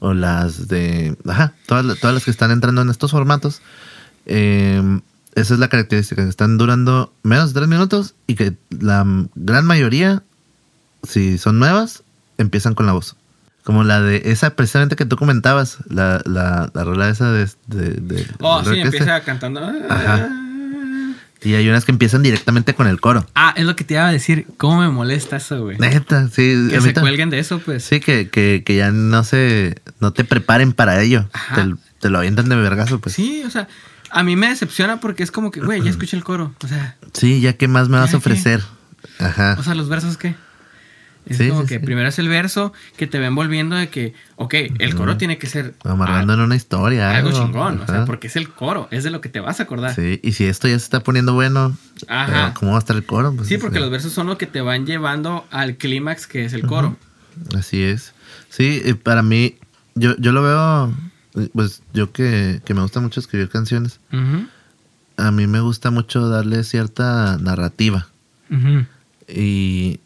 o las de... Ajá, todas, todas las que están entrando en estos formatos. eh, esa es la característica, que están durando menos de tres minutos y que la gran mayoría, si son nuevas, empiezan con la voz. Como la de esa precisamente que tú comentabas, la, la, la rola esa de... de, de- Oh, sí, orquesta. empieza cantando. Ajá. Y hay unas que empiezan directamente con el coro. Ah, es lo que te iba a decir. ¿Cómo me molesta eso, güey? Neta, sí. Que se cuelguen de eso, pues. Sí, que, que, que ya no se... No te preparen para ello. Ajá. Te, te lo avientan de vergazo, pues. Sí, o sea, a mí me decepciona porque es como que, güey, ya escuché el coro. O sea, Sí, ya que más me vas a ofrecer. Ajá. o sea, los versos qué. Es Sí, como sí, que sí. primero es el verso que te va envolviendo de que, ok, el coro tiene que ser Amarrando en una historia. algo algo chingón, o sea, porque es el coro, es de lo que te vas a acordar. Sí, y si esto ya se está poniendo bueno, Ajá. eh, ¿cómo va a estar el coro? Pues, Sí, porque eh, los versos son lo que te van llevando al clímax que es el coro. Así es. Sí, para mí, yo, yo lo veo, pues yo que, que me gusta mucho escribir canciones, a mí me gusta mucho darle cierta narrativa. ujú. Y,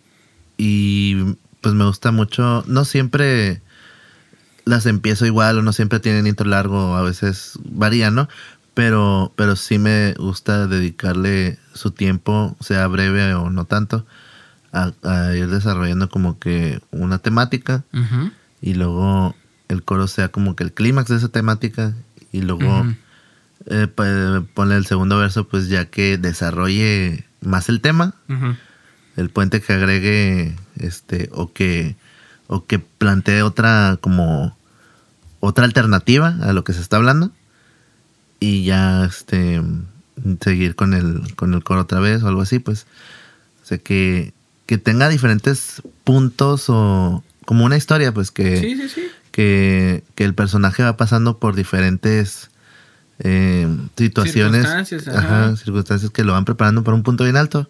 y pues me gusta mucho, no siempre las empiezo igual o no siempre tienen intro largo, a veces varía, ¿no? Pero, pero sí me gusta dedicarle su tiempo, sea breve o no tanto, a, a ir desarrollando como que una temática y luego el coro sea como que el clímax de esa temática y luego Ujú. eh, pues, ponle el segundo verso pues ya que desarrolle más el tema. El puente que agregue este o que o que plantee otra como otra alternativa a lo que se está hablando y ya este seguir con el con el coro otra vez o algo así pues o sea que que tenga diferentes puntos o como una historia pues que Sí, sí, sí. que, que el personaje va pasando por diferentes eh, situaciones, Circunstancias, ajá, ajá. circunstancias que lo van preparando para un punto bien alto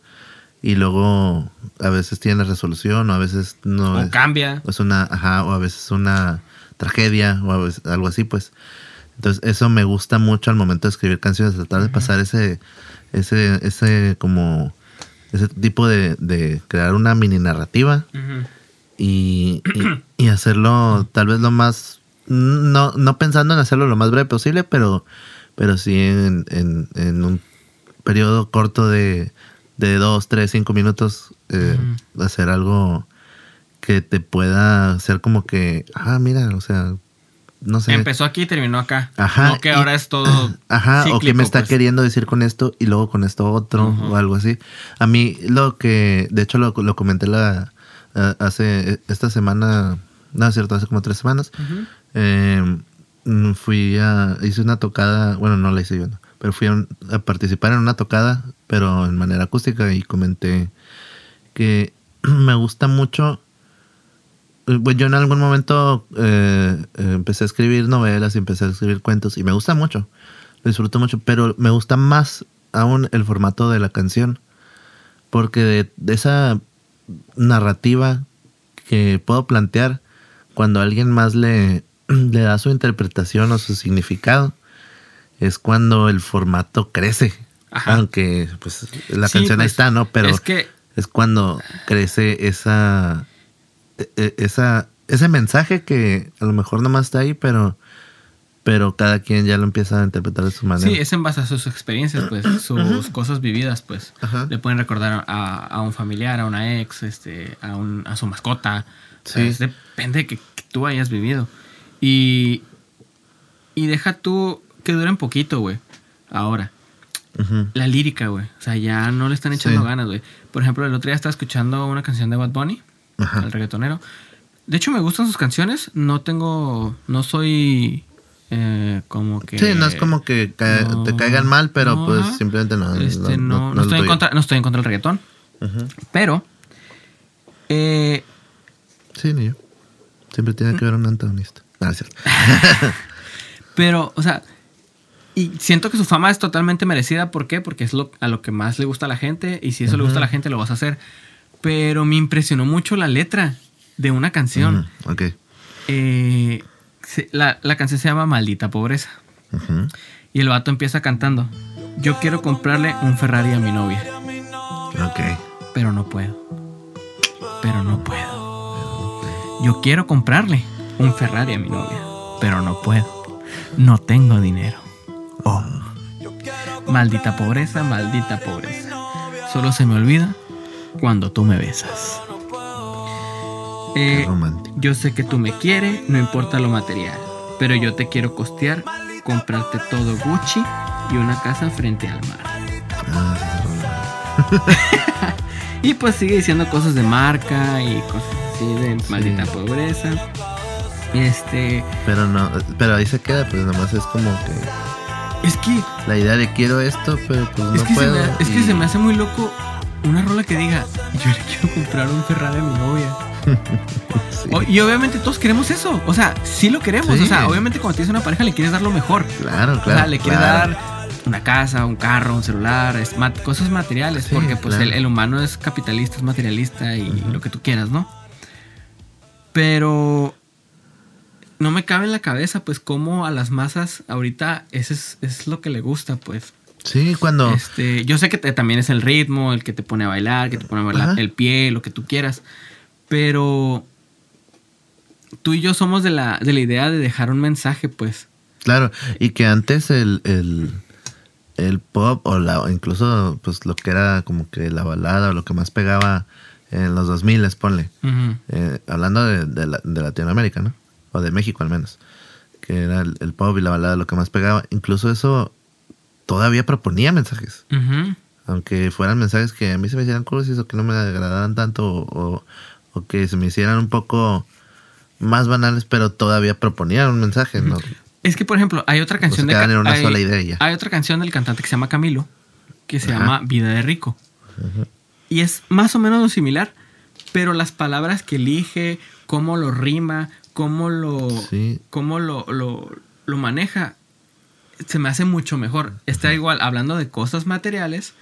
y luego a veces tiene resolución o a veces no O es, cambia. es una, ajá, o a veces una tragedia o a veces algo así pues. Entonces eso me gusta mucho al momento de escribir canciones, tratar de pasar ese, ese, ese como ese tipo de, de crear una mini narrativa Ujú. y, y, y hacerlo tal vez lo más no, no pensando en hacerlo lo más breve posible pero pero sí en, en, en un periodo corto de, de dos, tres, cinco minutos eh, hacer algo que te pueda ser como que ah mira o sea no sé Empezó aquí y terminó acá. Ajá, No que y- ahora es todo. Ajá, o que me está pues. queriendo decir con esto y luego con esto otro o algo así. A mí lo que, de hecho lo, lo comenté la, hace, esta semana, no es cierto, hace como tres semanas, eh, mm, fui a, hice una tocada, bueno, no la hice yo, no, pero fui a participar en una tocada, pero en manera acústica y comenté que me gusta mucho eh, pues yo en algún momento eh, eh, empecé a escribir novelas y empecé a escribir cuentos y me gusta mucho, lo disfruto mucho, pero me gusta más aún el formato de la canción, porque de, de esa narrativa que puedo plantear cuando alguien más le, le da su interpretación o su significado, es cuando el formato crece. Ajá. Aunque pues la Sí, canción ahí pues, está, ¿no? Pero es que es cuando crece esa, e- e- esa ese mensaje que a lo mejor nomás está ahí, pero pero cada quien ya lo empieza a interpretar de su manera. Sí, es en base a sus experiencias, pues, sus cosas vividas, pues. Ajá. Le pueden recordar a, a un familiar, a una ex, este, a, un, a su mascota. Sí. Es depende de que, que tú hayas vivido. Y, y deja tú que duren poquito, güey. Ahora, La lírica, güey. O sea, ya no le están echando Sí. ganas, güey. Por ejemplo, el otro día estaba escuchando una canción de Bad Bunny, Ajá. el reggaetonero. De hecho, me gustan sus canciones. No tengo. No soy. eh, como que. Sí, no es como que ca- no, te caigan mal, pero no, pues simplemente no. Este, no, estoy en contra, no estoy en contra del reggaetón. Pero. eh, Sí, ni yo. Siempre tiene que haber un antagonista. Ah, es cierto. pero, o sea. Y siento que su fama es totalmente merecida. ¿Por qué? Porque es lo, a lo que más le gusta a la gente. Y si eso le gusta a la gente, lo vas a hacer. Pero me impresionó mucho la letra de una canción. Ok. Eh, se- la, la canción se llama Maldita Pobreza. Y el vato empieza cantando. Yo quiero comprarle un Ferrari a mi novia. Ok. Pero no puedo. Pero no puedo. Yo quiero comprarle un Ferrari a mi novia. Pero no puedo. No tengo dinero. Oh. Maldita pobreza, maldita pobreza. Solo se me olvida cuando tú me besas. Eh, yo sé que tú me quieres, no importa lo material. Pero yo te quiero costear, comprarte todo Gucci y una casa frente al mar. Ah. Y pues sigue diciendo cosas de marca y cosas así de maldita pobreza. Este. Pero no, pero ahí se queda, pues nomás es como que Es que. la idea de quiero esto, pero pues es no que, puedo. me, es que se me hace muy loco una rola que diga: Yo le quiero comprar un Ferrari a mi novia. O- y obviamente todos queremos eso. O sea, sí lo queremos. Sí. O sea, obviamente cuando tienes una pareja le quieres dar lo mejor. Claro, o claro. sea, le quieres claro. dar una casa, un carro, un celular, es ma- cosas materiales. Sí, porque pues claro. el, el humano es capitalista, es materialista y lo que tú quieras, ¿no? Pero no me cabe en la cabeza, pues, cómo a las masas ahorita ese es, es lo que le gusta, pues. Sí, cuando. Este, yo sé que te- también es el ritmo, el que te pone a bailar, que te pone a bailar Ajá. el pie, lo que tú quieras. Pero tú y yo somos de la, de la idea de dejar un mensaje, pues. Claro, y que antes el, el, el pop o, la, incluso pues lo que era como que la balada o lo que más pegaba en los 2000, ponle. Ujú. Eh, hablando de, de, la- de Latinoamérica, ¿no? O de México al menos. Que era el, el pop y la balada lo que más pegaba. Incluso eso todavía proponía mensajes. Aunque fueran mensajes que a mí se me hicieran cursis o que no me agradaran tanto o, o que se me hicieran un poco más banales, pero todavía proponían un mensaje, ¿no? Es que, por ejemplo, hay otra canción se de en una hay, sola idea hay otra canción del cantante que se llama Camilo, que se Ajá. llama Vida de Rico. Y es más o menos similar, pero las palabras que elige, cómo lo rima, cómo lo, Sí. cómo lo, lo, lo maneja, se me hace mucho mejor. Está igual hablando de cosas materiales,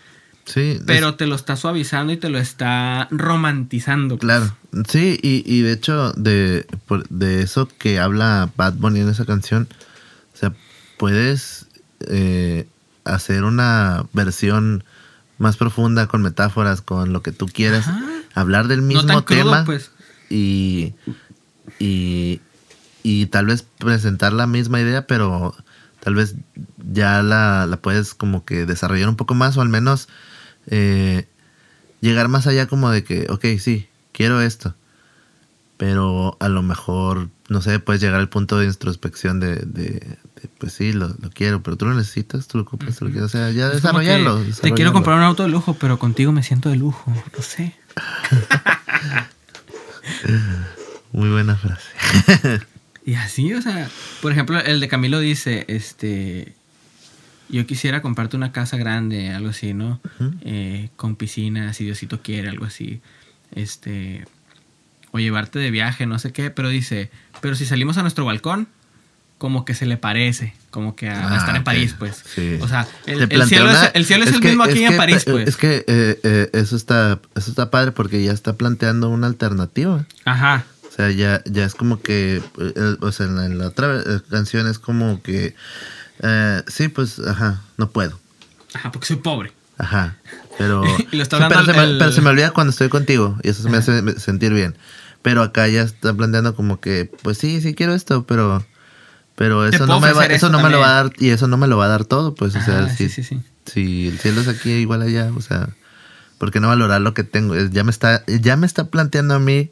Sí, pero te lo está suavizando y te lo está romantizando. Claro, sí, y, y de hecho, de, de eso que habla Bad Bunny en esa canción, o sea, puedes eh, hacer una versión más profunda con metáforas, con lo que tú quieras, Ajá. hablar del No mismo crudo, tema pues. y, y, y tal vez presentar la misma idea, pero tal vez ya la, la puedes como que desarrollar un poco más o al menos eh, llegar más allá como de que, ok, sí, quiero esto, pero a lo mejor, no sé, puedes llegar al punto de introspección de, de, pues sí, lo, lo quiero, pero tú lo necesitas, tú lo ocupas, tú lo quieres, o sea, ya que desarrollarlo. Te quiero desarrollarlo. comprar un auto de lujo, pero contigo me siento de lujo. No sé. Muy buena frase. Y así, o sea, por ejemplo, el de Camilo dice, este, yo quisiera comprarte una casa grande, algo así, ¿no? Eh, con piscina, si Diosito quiere, algo así. Este, o llevarte de viaje, no sé qué, pero dice, pero si salimos a nuestro balcón, como que se le parece, como que a, a Ah, estar en. París, pues. Sí. O sea, el, cielo, una- es, el cielo es el que- mismo aquí en que- París, eh, pues. Es que eh, eh, eso está eso está padre porque ya está planteando una alternativa. Ajá. O sea, ya, ya es como que, eh, o sea, en la, en la otra eh, canción es como que, eh, sí, pues, ajá, no puedo. Ajá, porque soy pobre. Ajá. Pero, Y lo está sí, pero, se me, el- pero se me olvida cuando estoy contigo y eso se me hace sentir bien. Pero acá ya está planteando como que, pues sí, sí quiero esto, pero, pero eso no me va, eso no me lo va a dar y eso no me lo va a dar todo, pues, o sea, Ajá, si, sí, sí, sí. si el cielo es aquí igual allá, o sea, ¿por qué no valorar lo que tengo? Ya me está, ya me está planteando a mí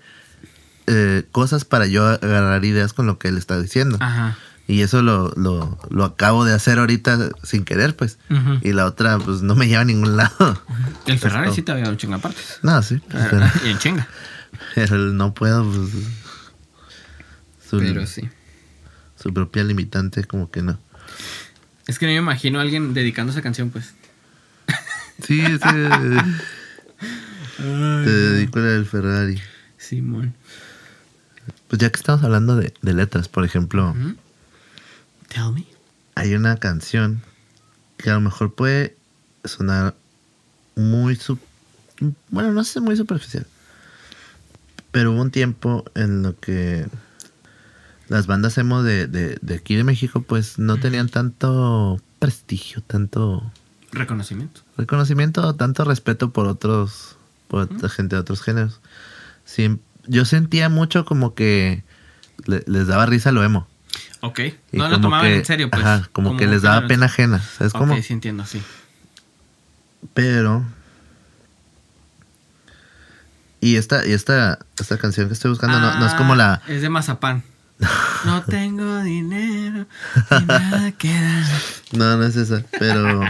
eh, cosas para yo agarrar ideas con lo que él está diciendo. Ajá. Y eso lo, lo, lo acabo de hacer ahorita sin querer, pues. Y la otra, pues no me lleva a ningún lado. El Ferrari sí te había dado un chingo partes. No, sí. pues, pero, y en chinga. pero el no puedo, pues. Su, Pero sí. su propia limitante, como que no. Es que no me imagino a alguien dedicando esa canción, pues. Sí, sí. te dedico a la del Ferrari. Simón. Pues ya que estamos hablando de, de letras, por ejemplo, Ujú. Tell me. hay una canción que a lo mejor puede sonar muy sub- bueno no sé muy superficial pero hubo un tiempo en lo que las bandas emo de, de, de aquí de México pues no tenían tanto prestigio tanto Reconocimiento. reconocimiento tanto respeto por otros por otra gente de otros géneros Siem- yo sentía mucho como que le- les daba risa lo emo Ok. y No lo tomaban que- en serio, pues. ajá, como, que les daba pena ajena ¿sabes Ok, cómo? sí entiendo, sí. Pero. Y esta, y esta, esta canción que estoy buscando no, no es como la. Ah, Es de Mazapán. No tengo dinero y nada queda. No, no es esa. Pero.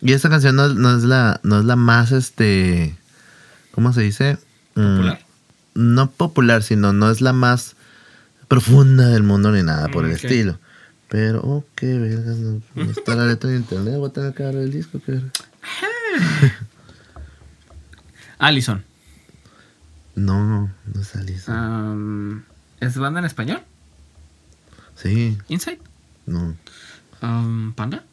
Y esta canción no, no es la. No es la más este. ¿Cómo se dice? Mm, Popular. No popular, sino no es la más profunda del mundo ni nada por Mm, el ok. estilo. Pero, oh, qué verga, no, no está la letra en internet, voy a tener que agarrar el disco, qué verga. Allison. No, no es. Um, ¿Es banda en español? Sí, ¿Inside? no, Um, ¿Panda?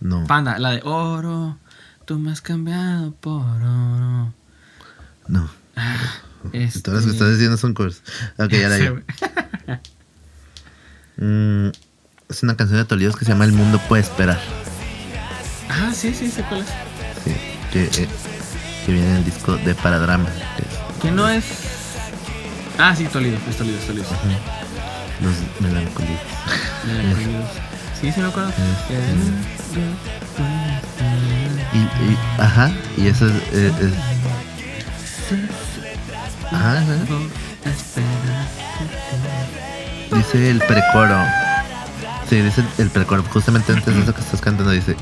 no. Panda, la de oro. Tú me has cambiado por oro. No. Ah, este... Todas las que estás diciendo son covers. Ok, ya la güey. Mm, es una canción de Tolidos que se llama El mundo puede esperar. Ah, sí, sí, sé cuál es. Sí, que, eh, que viene en el disco de Paradrama. que no es. Ah, sí, Toledo, es Toledo, es Toledo. Los melancólicos. Melancólicos. Sí, sí, me acuerdo. Y, y- ajá, y eso es. eh, es- ajá. Dice el precoro. Sí, dice el precoro. Justamente antes de eso que estás cantando dice.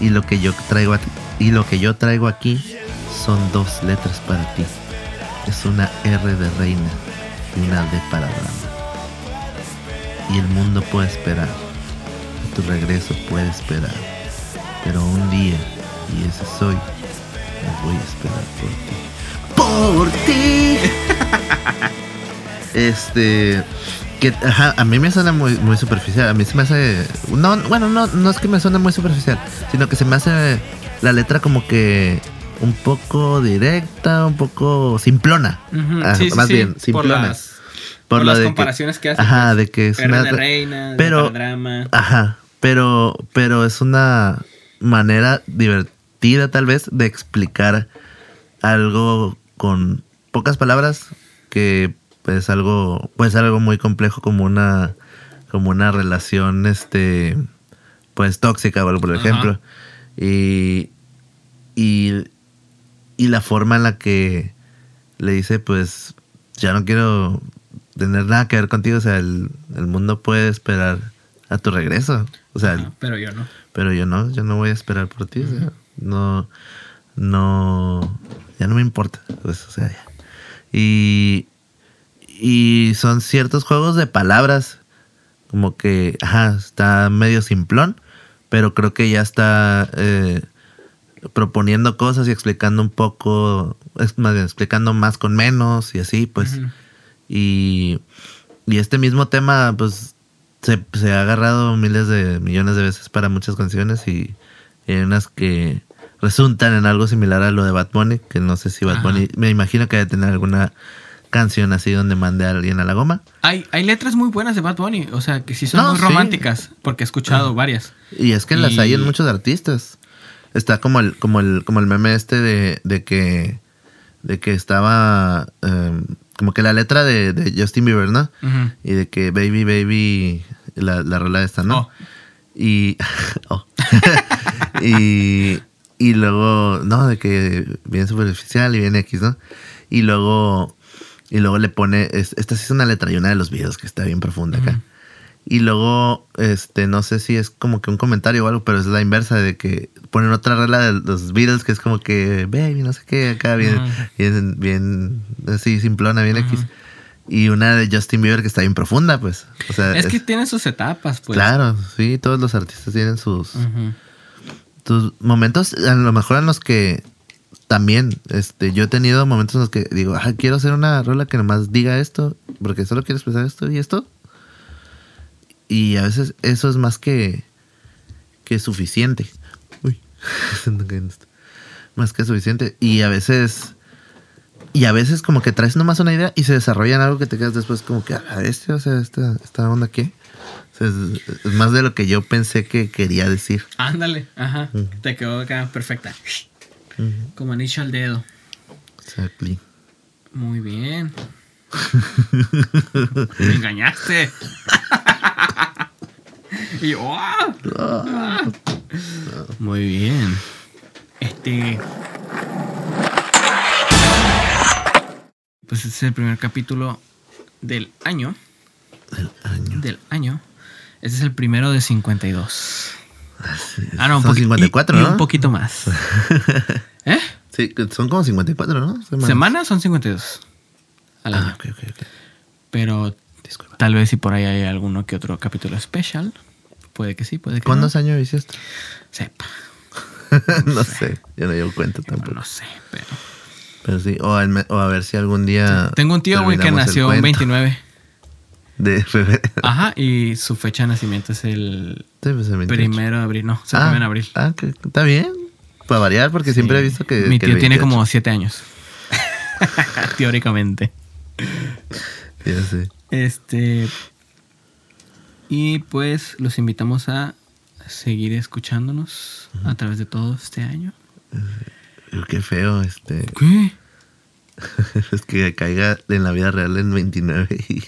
Y lo que yo traigo aquí, y lo que yo traigo aquí son dos letras para ti. Es una R de reina y una D para drama. Y el mundo puede esperar. Tu regreso puede esperar. Pero un día, y ese soy, me voy a esperar por ti. ¡Por ti! este. Que, ajá, a mí me suena muy, muy superficial. A mí se me hace. No, bueno, no, no es que me suene muy superficial, sino que se me hace la letra como que un poco directa, un poco simplona. Ah, sí, sí, más sí, bien, por simplona. las, Por por lo las de que- comparaciones que, hace. Ajá, pues. de que es una. reina, pero- drama. Ajá, pero, pero es una manera divertida tal vez de explicar algo con pocas palabras que es algo, pues algo muy complejo como una, como una relación, este, pues tóxica, por ejemplo. Y, y, y la forma en la que le dice, pues, ya no quiero tener nada que ver contigo, o sea, el, el mundo puede esperar a tu regreso. O sea, Ajá, pero yo no. pero yo no, yo no voy a esperar por ti. o sea, no, no, ya no me importa. Pues, o sea, ya. Y, y son ciertos juegos de palabras, como que, ajá, está medio simplón, pero creo que ya está eh, proponiendo cosas y explicando un poco, es más bien, explicando más con menos y así, pues. Y, y este mismo tema, pues, se, se ha agarrado miles de millones de veces para muchas canciones y, y hay unas que resultan en algo similar a lo de Bad Bunny, que no sé si Bad Ajá. Bunny, me imagino que debe tener alguna canción así donde mande a alguien a la goma. Hay, hay letras muy buenas de Bad Bunny, o sea, que sí son No, muy sí. románticas, porque he escuchado varias. Y es que las hay en muchos artistas. Está como el, como el, como el meme este de, de que de que estaba em, como que la letra de, de Justin Bieber, ¿no? Ujú. Y de que Baby Baby, la, la rola esta, ¿no? Oh. Y. oh. y. Y luego. No, de que viene superficial y viene X, ¿no? Y luego. Y luego le pone. es- esta sí es una letra y una de los videos que está bien profunda acá. Y luego, este, no sé si es como que un comentario o algo, pero es la inversa de que ponen otra regla de los Beatles que es como que, baby, no sé qué, acá bien, bien, bien, así, simplona, bien. X. Y una de Justin Bieber que está bien profunda, pues. O sea, Es que es- tienen sus etapas, pues. Claro, sí, todos los artistas tienen sus. Tus momentos, a lo mejor en los que también, este, yo he tenido momentos en los que digo, ah, quiero hacer una rola que nomás diga esto, porque solo quiero expresar esto y esto. Y a veces eso es más que, que suficiente. Uy. Más que suficiente. Y a veces, y a veces como que traes nomás una idea y se desarrolla algo que te quedas después como que, a este, o sea, esta, esta onda qué. Es, más de lo que yo pensé que quería decir. Ándale, ajá. Te quedó acá perfecta. Como anillo al dedo. Exactly. Muy bien. Me engañaste. y yo, ¡ah! Muy bien. Este. Pues este es el primer capítulo del año. El año. Del año. Este es el primero de 52. Ah, no, un Son poqui- 54, y- y ¿no? un poquito más. ¿Eh? Sí, son como 54, ¿no? Semanas. Semanas son 52 al año. Ah, ok, ok, ok. Pero Disculpa. tal vez si por ahí hay alguno que otro capítulo especial. Puede que sí, puede que ¿Cuántos no. años hiciste? Sepa. no sé, yo no llevo cuenta tampoco. no sé, pero. Pero sí, o, al o a ver si algún día. Tengo un tío, güey, que nació en cuento 29. De febrero. Ajá, y su fecha de nacimiento es el Sí, pues, el 28. primero de abril. No, es el de abril. Ah, que está bien. Para variar, porque siempre he visto que. Mi tío tiene 28. como 7 años. Teóricamente. Ya sé. Este. Y pues los invitamos a seguir escuchándonos a través de todo este año. Qué feo, este. ¿Qué? Es que caiga en la vida real en 29 y,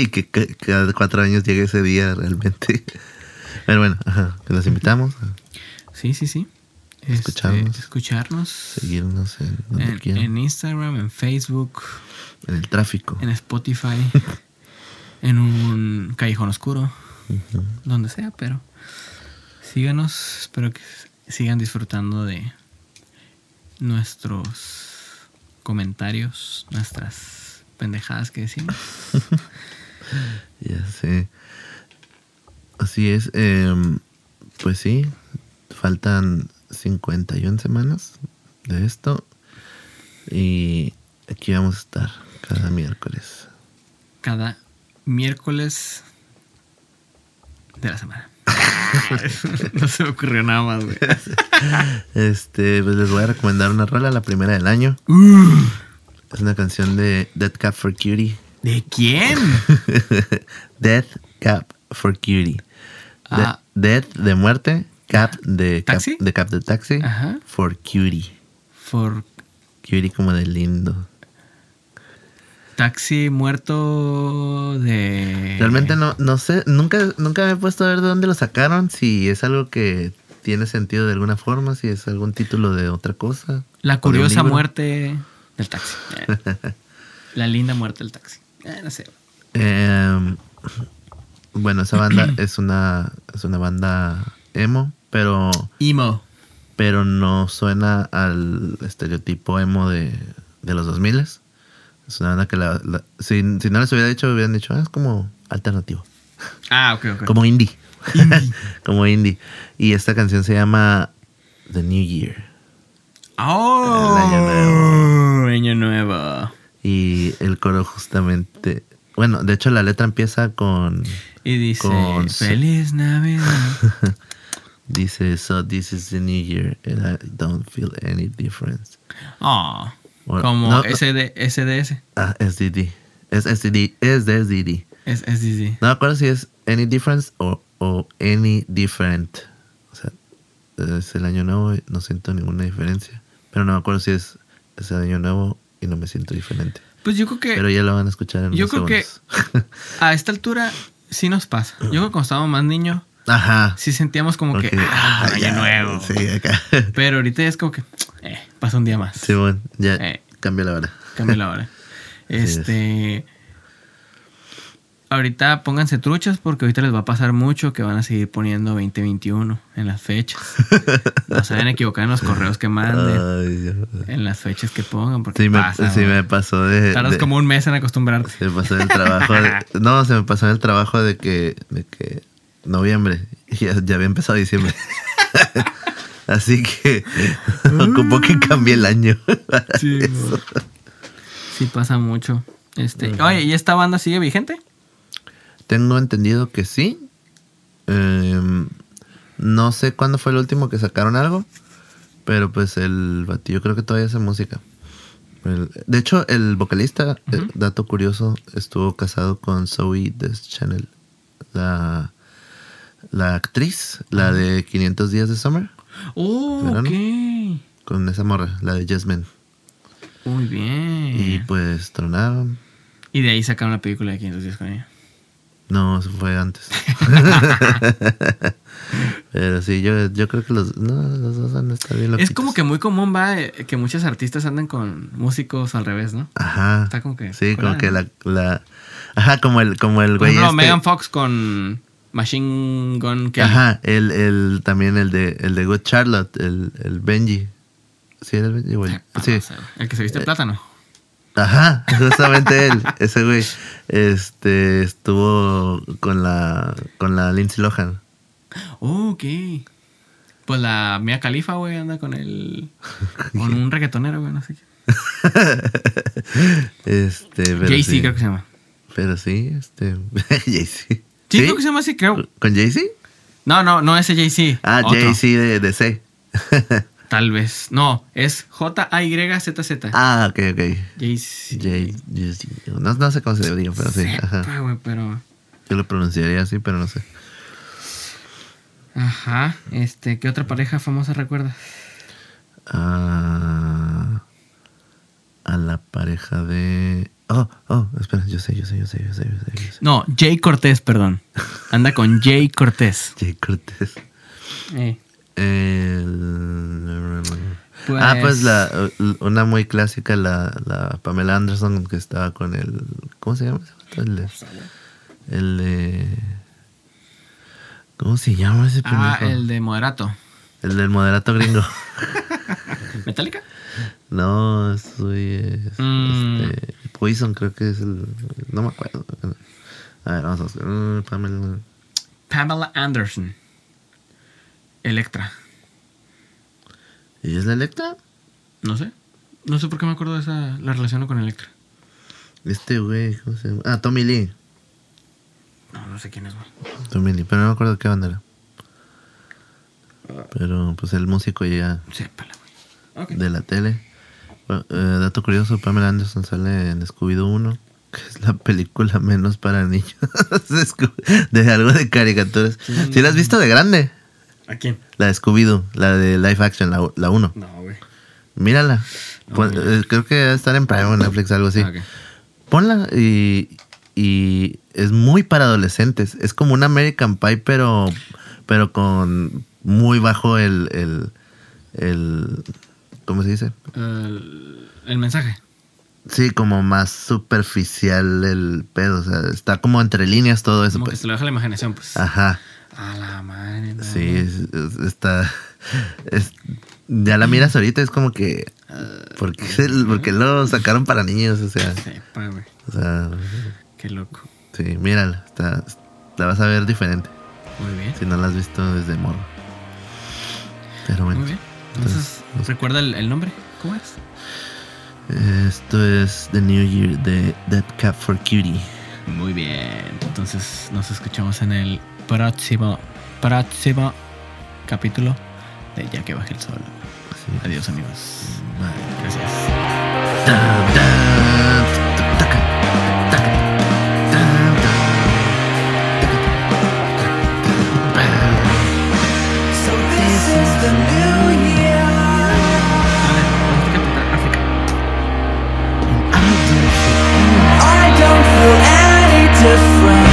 y que ca- cada cuatro años llegue ese día realmente. Pero bueno, ajá, que los invitamos Sí, sí, sí. Este, Escucharnos. escucharnos. seguirnos en donde En, quieran. en Instagram, en Facebook, En el tráfico. en Spotify, en un callejón oscuro, donde sea, pero síganos. Espero que sigan disfrutando de nuestros comentarios, nuestras pendejadas que decimos. Ya sé. Así es. em, pues sí, faltan 51 semanas de esto. Y aquí vamos a estar cada miércoles. Cada miércoles de la semana. no se me ocurrió nada más, güey. Este, pues les voy a recomendar una rola, la primera del año. Es una canción de Dead Cap for Cutie. ¿De quién? Death Cap for Cutie. De- Ah. Death de muerte, Cap de cap, ¿Taxi? de cap de taxi, Ajá. for Cutie. For Cutie como de lindo. Taxi muerto de. Realmente no, no sé, nunca, nunca me he puesto a ver de dónde lo sacaron, si es algo que tiene sentido de alguna forma, si es algún título de otra cosa. La de curiosa muerte del taxi. La linda muerte del taxi. Eh, no sé. Em, bueno, esa banda es una, es una banda emo, pero, Emo. pero no suena al estereotipo emo de, de los 2000 Es una banda que la, la- si, si no les hubiera dicho, hubieran dicho, ah, es como alternativo. Ah, ok, ok. Como indie. como indie. Y esta canción se llama The New Year. ¡Oh! El año nuevo. Año nuevo. Y el coro justamente... Bueno, de hecho la letra empieza con... Y dice: Con- Feliz Navidad. Dice, so this is the new year and I don't feel any difference. Oh, Bueno, como no. SD, SDS. Ah, SDD. Es SDD. Es de SDD. Es SDD. No me acuerdo si es any difference o, o any different. O sea, es el año nuevo y no siento ninguna diferencia. Pero no me acuerdo si es, es el año nuevo y no me siento diferente. Pues yo creo que Pero ya lo van a escuchar en yo unos creo que- a esta altura sí nos pasa. Yo creo que cuando estábamos más niños, Ajá. sí sentíamos como Porque, que, ah, ah, ya, nuevo. Sí, acá. Pero ahorita ya es como que, eh, pasa un día más. Sí, bueno, ya Eh. cambia la hora. Cambia la hora. es. Este. Ahorita pónganse truchas porque ahorita les va a pasar mucho que van a seguir poniendo 2021 en las fechas. No se vayan a equivocar en los correos que manden, Ay, en las fechas que pongan, porque Sí, me, sí me pasó de. Tardas de- como un mes en acostumbrarte. Se me pasó en el trabajo. de- no, se me pasó en el trabajo de que. De que noviembre. Y ya, ya había empezado diciembre. Así que ocupó que cambie el año. Sí. Sí pasa mucho. Este, oye, ¿y esta banda sigue vigente? Tengo entendido que sí. Em, no sé cuándo fue el último que sacaron algo. Pero pues el batillo creo que todavía hace música. El- de hecho, el vocalista, eh, dato curioso, estuvo casado con Zoe Deschanel, la, la actriz, la de 500 días de Summer, Oh, ¿Verano? ok. con esa morra, la de Jasmine. Muy bien. Y pues tronaron. Y de ahí sacaron la película de 500 días con ella. No, eso fue antes. Pero sí, yo, yo creo que los, no, los dos van a estar bien Es como que muy común, va, eh, que muchos artistas anden con músicos al revés, ¿no? Ajá. Está como que Sí, como que la, la... Ajá, como el, como el güey este- Megan Fox con Machine Gun Kelly. Ajá, el, el, también el de, el de Good Charlotte, el, el Benji. ¿Sí era el Benji? el- Ah, sí. El que se viste Eh, plátano. Ajá, justamente él, ese güey. Este, estuvo con la, con la Lindsay Lohan. Oh, ok. Pues la Mia Khalifa, güey, anda con el... Con un reggaetonero, güey, no sé qué. este, pero Jay-Z sí. creo que se llama. Pero sí, este. Jay-Z. Sí, creo que se llama así, creo. ¿Con Jay-Z? No, no, no ese Jay-Z. Ah. Jay-Z de, de C. Tal vez. No, es J-A-Y-Z-Z. ah, ok, ok. Jay-Z. Jay, Jay-Z. No, no sé cómo se diría, pero sí. Ajá. güey, pero. Yo lo pronunciaría así, pero no sé. Ajá. Este, ¿qué otra pareja famosa recuerdas? Ah, a la pareja de. Oh, oh, espera, yo sé, yo sé, yo sé, yo sé, yo sé. Yo sé. No, Jay Cortés, perdón. Anda con Jay Cortés. Jay Cortés. Eh, El- Pues- Ah, pues la, una muy clásica, la, la Pamela Anderson que estaba con el. ¿Cómo se llama? El de. El de. ¿Cómo se llama ese pendejo? ah, el de Moderato. El del moderato gringo. ¿Metallica? no, soy. es- Mm. este, Poison, creo que es el. No me acuerdo. A ver, vamos a buscar. Mm, Pamela. Pamela Anderson. Electra. ¿Y es la Electra? No sé. No sé por qué me acuerdo de esa. La relaciono con Electra. Este güey, ¿cómo se llama? Ah, Tommy Lee. No, no sé quién es, güey. Tommy Lee, pero no me acuerdo qué banda era. Pero pues el músico ya Sépala, güey. De la tele. Eh, dato curioso, Pamela Anderson sale en Scooby-Doo 1, que es la película menos para niños de, algo de caricaturas. ¿Sí la has visto de grande? ¿A quién? La de Scooby-Doo, la de live action, la, la 1. No, güey. Mírala. No, Pon- mira. eh, creo que debe estar en Prime o Netflix, algo así. Ah. Ponla y, y es muy para adolescentes. Es como un American Pie, pero, pero con muy bajo el, el, el ¿cómo se dice? El, el mensaje. Sí, como más superficial el pedo. O sea, está como entre líneas todo eso. Como que Pues. se lo deja la imaginación, pues. Ajá. A la madre. no. Sí, es- es- está. es- ya la miras ahorita, es como que. ¿Por qué, se- por qué lo sacaron para niños? O sea, Sepa, güey. o sea Qué loco. sí, mírala. Está, la vas a ver diferente. Muy bien. Si no la has visto desde morro. Pero bueno. Muy bien. Entonces, ¿recuerda el, el nombre? ¿Cómo es? Esto es The New Year de Dead Cat for Cutie. Muy bien. Entonces, nos escuchamos en el próximo, próximo capítulo de Ya que baje el sol. Adiós, amigos. Bye. Gracias. Different.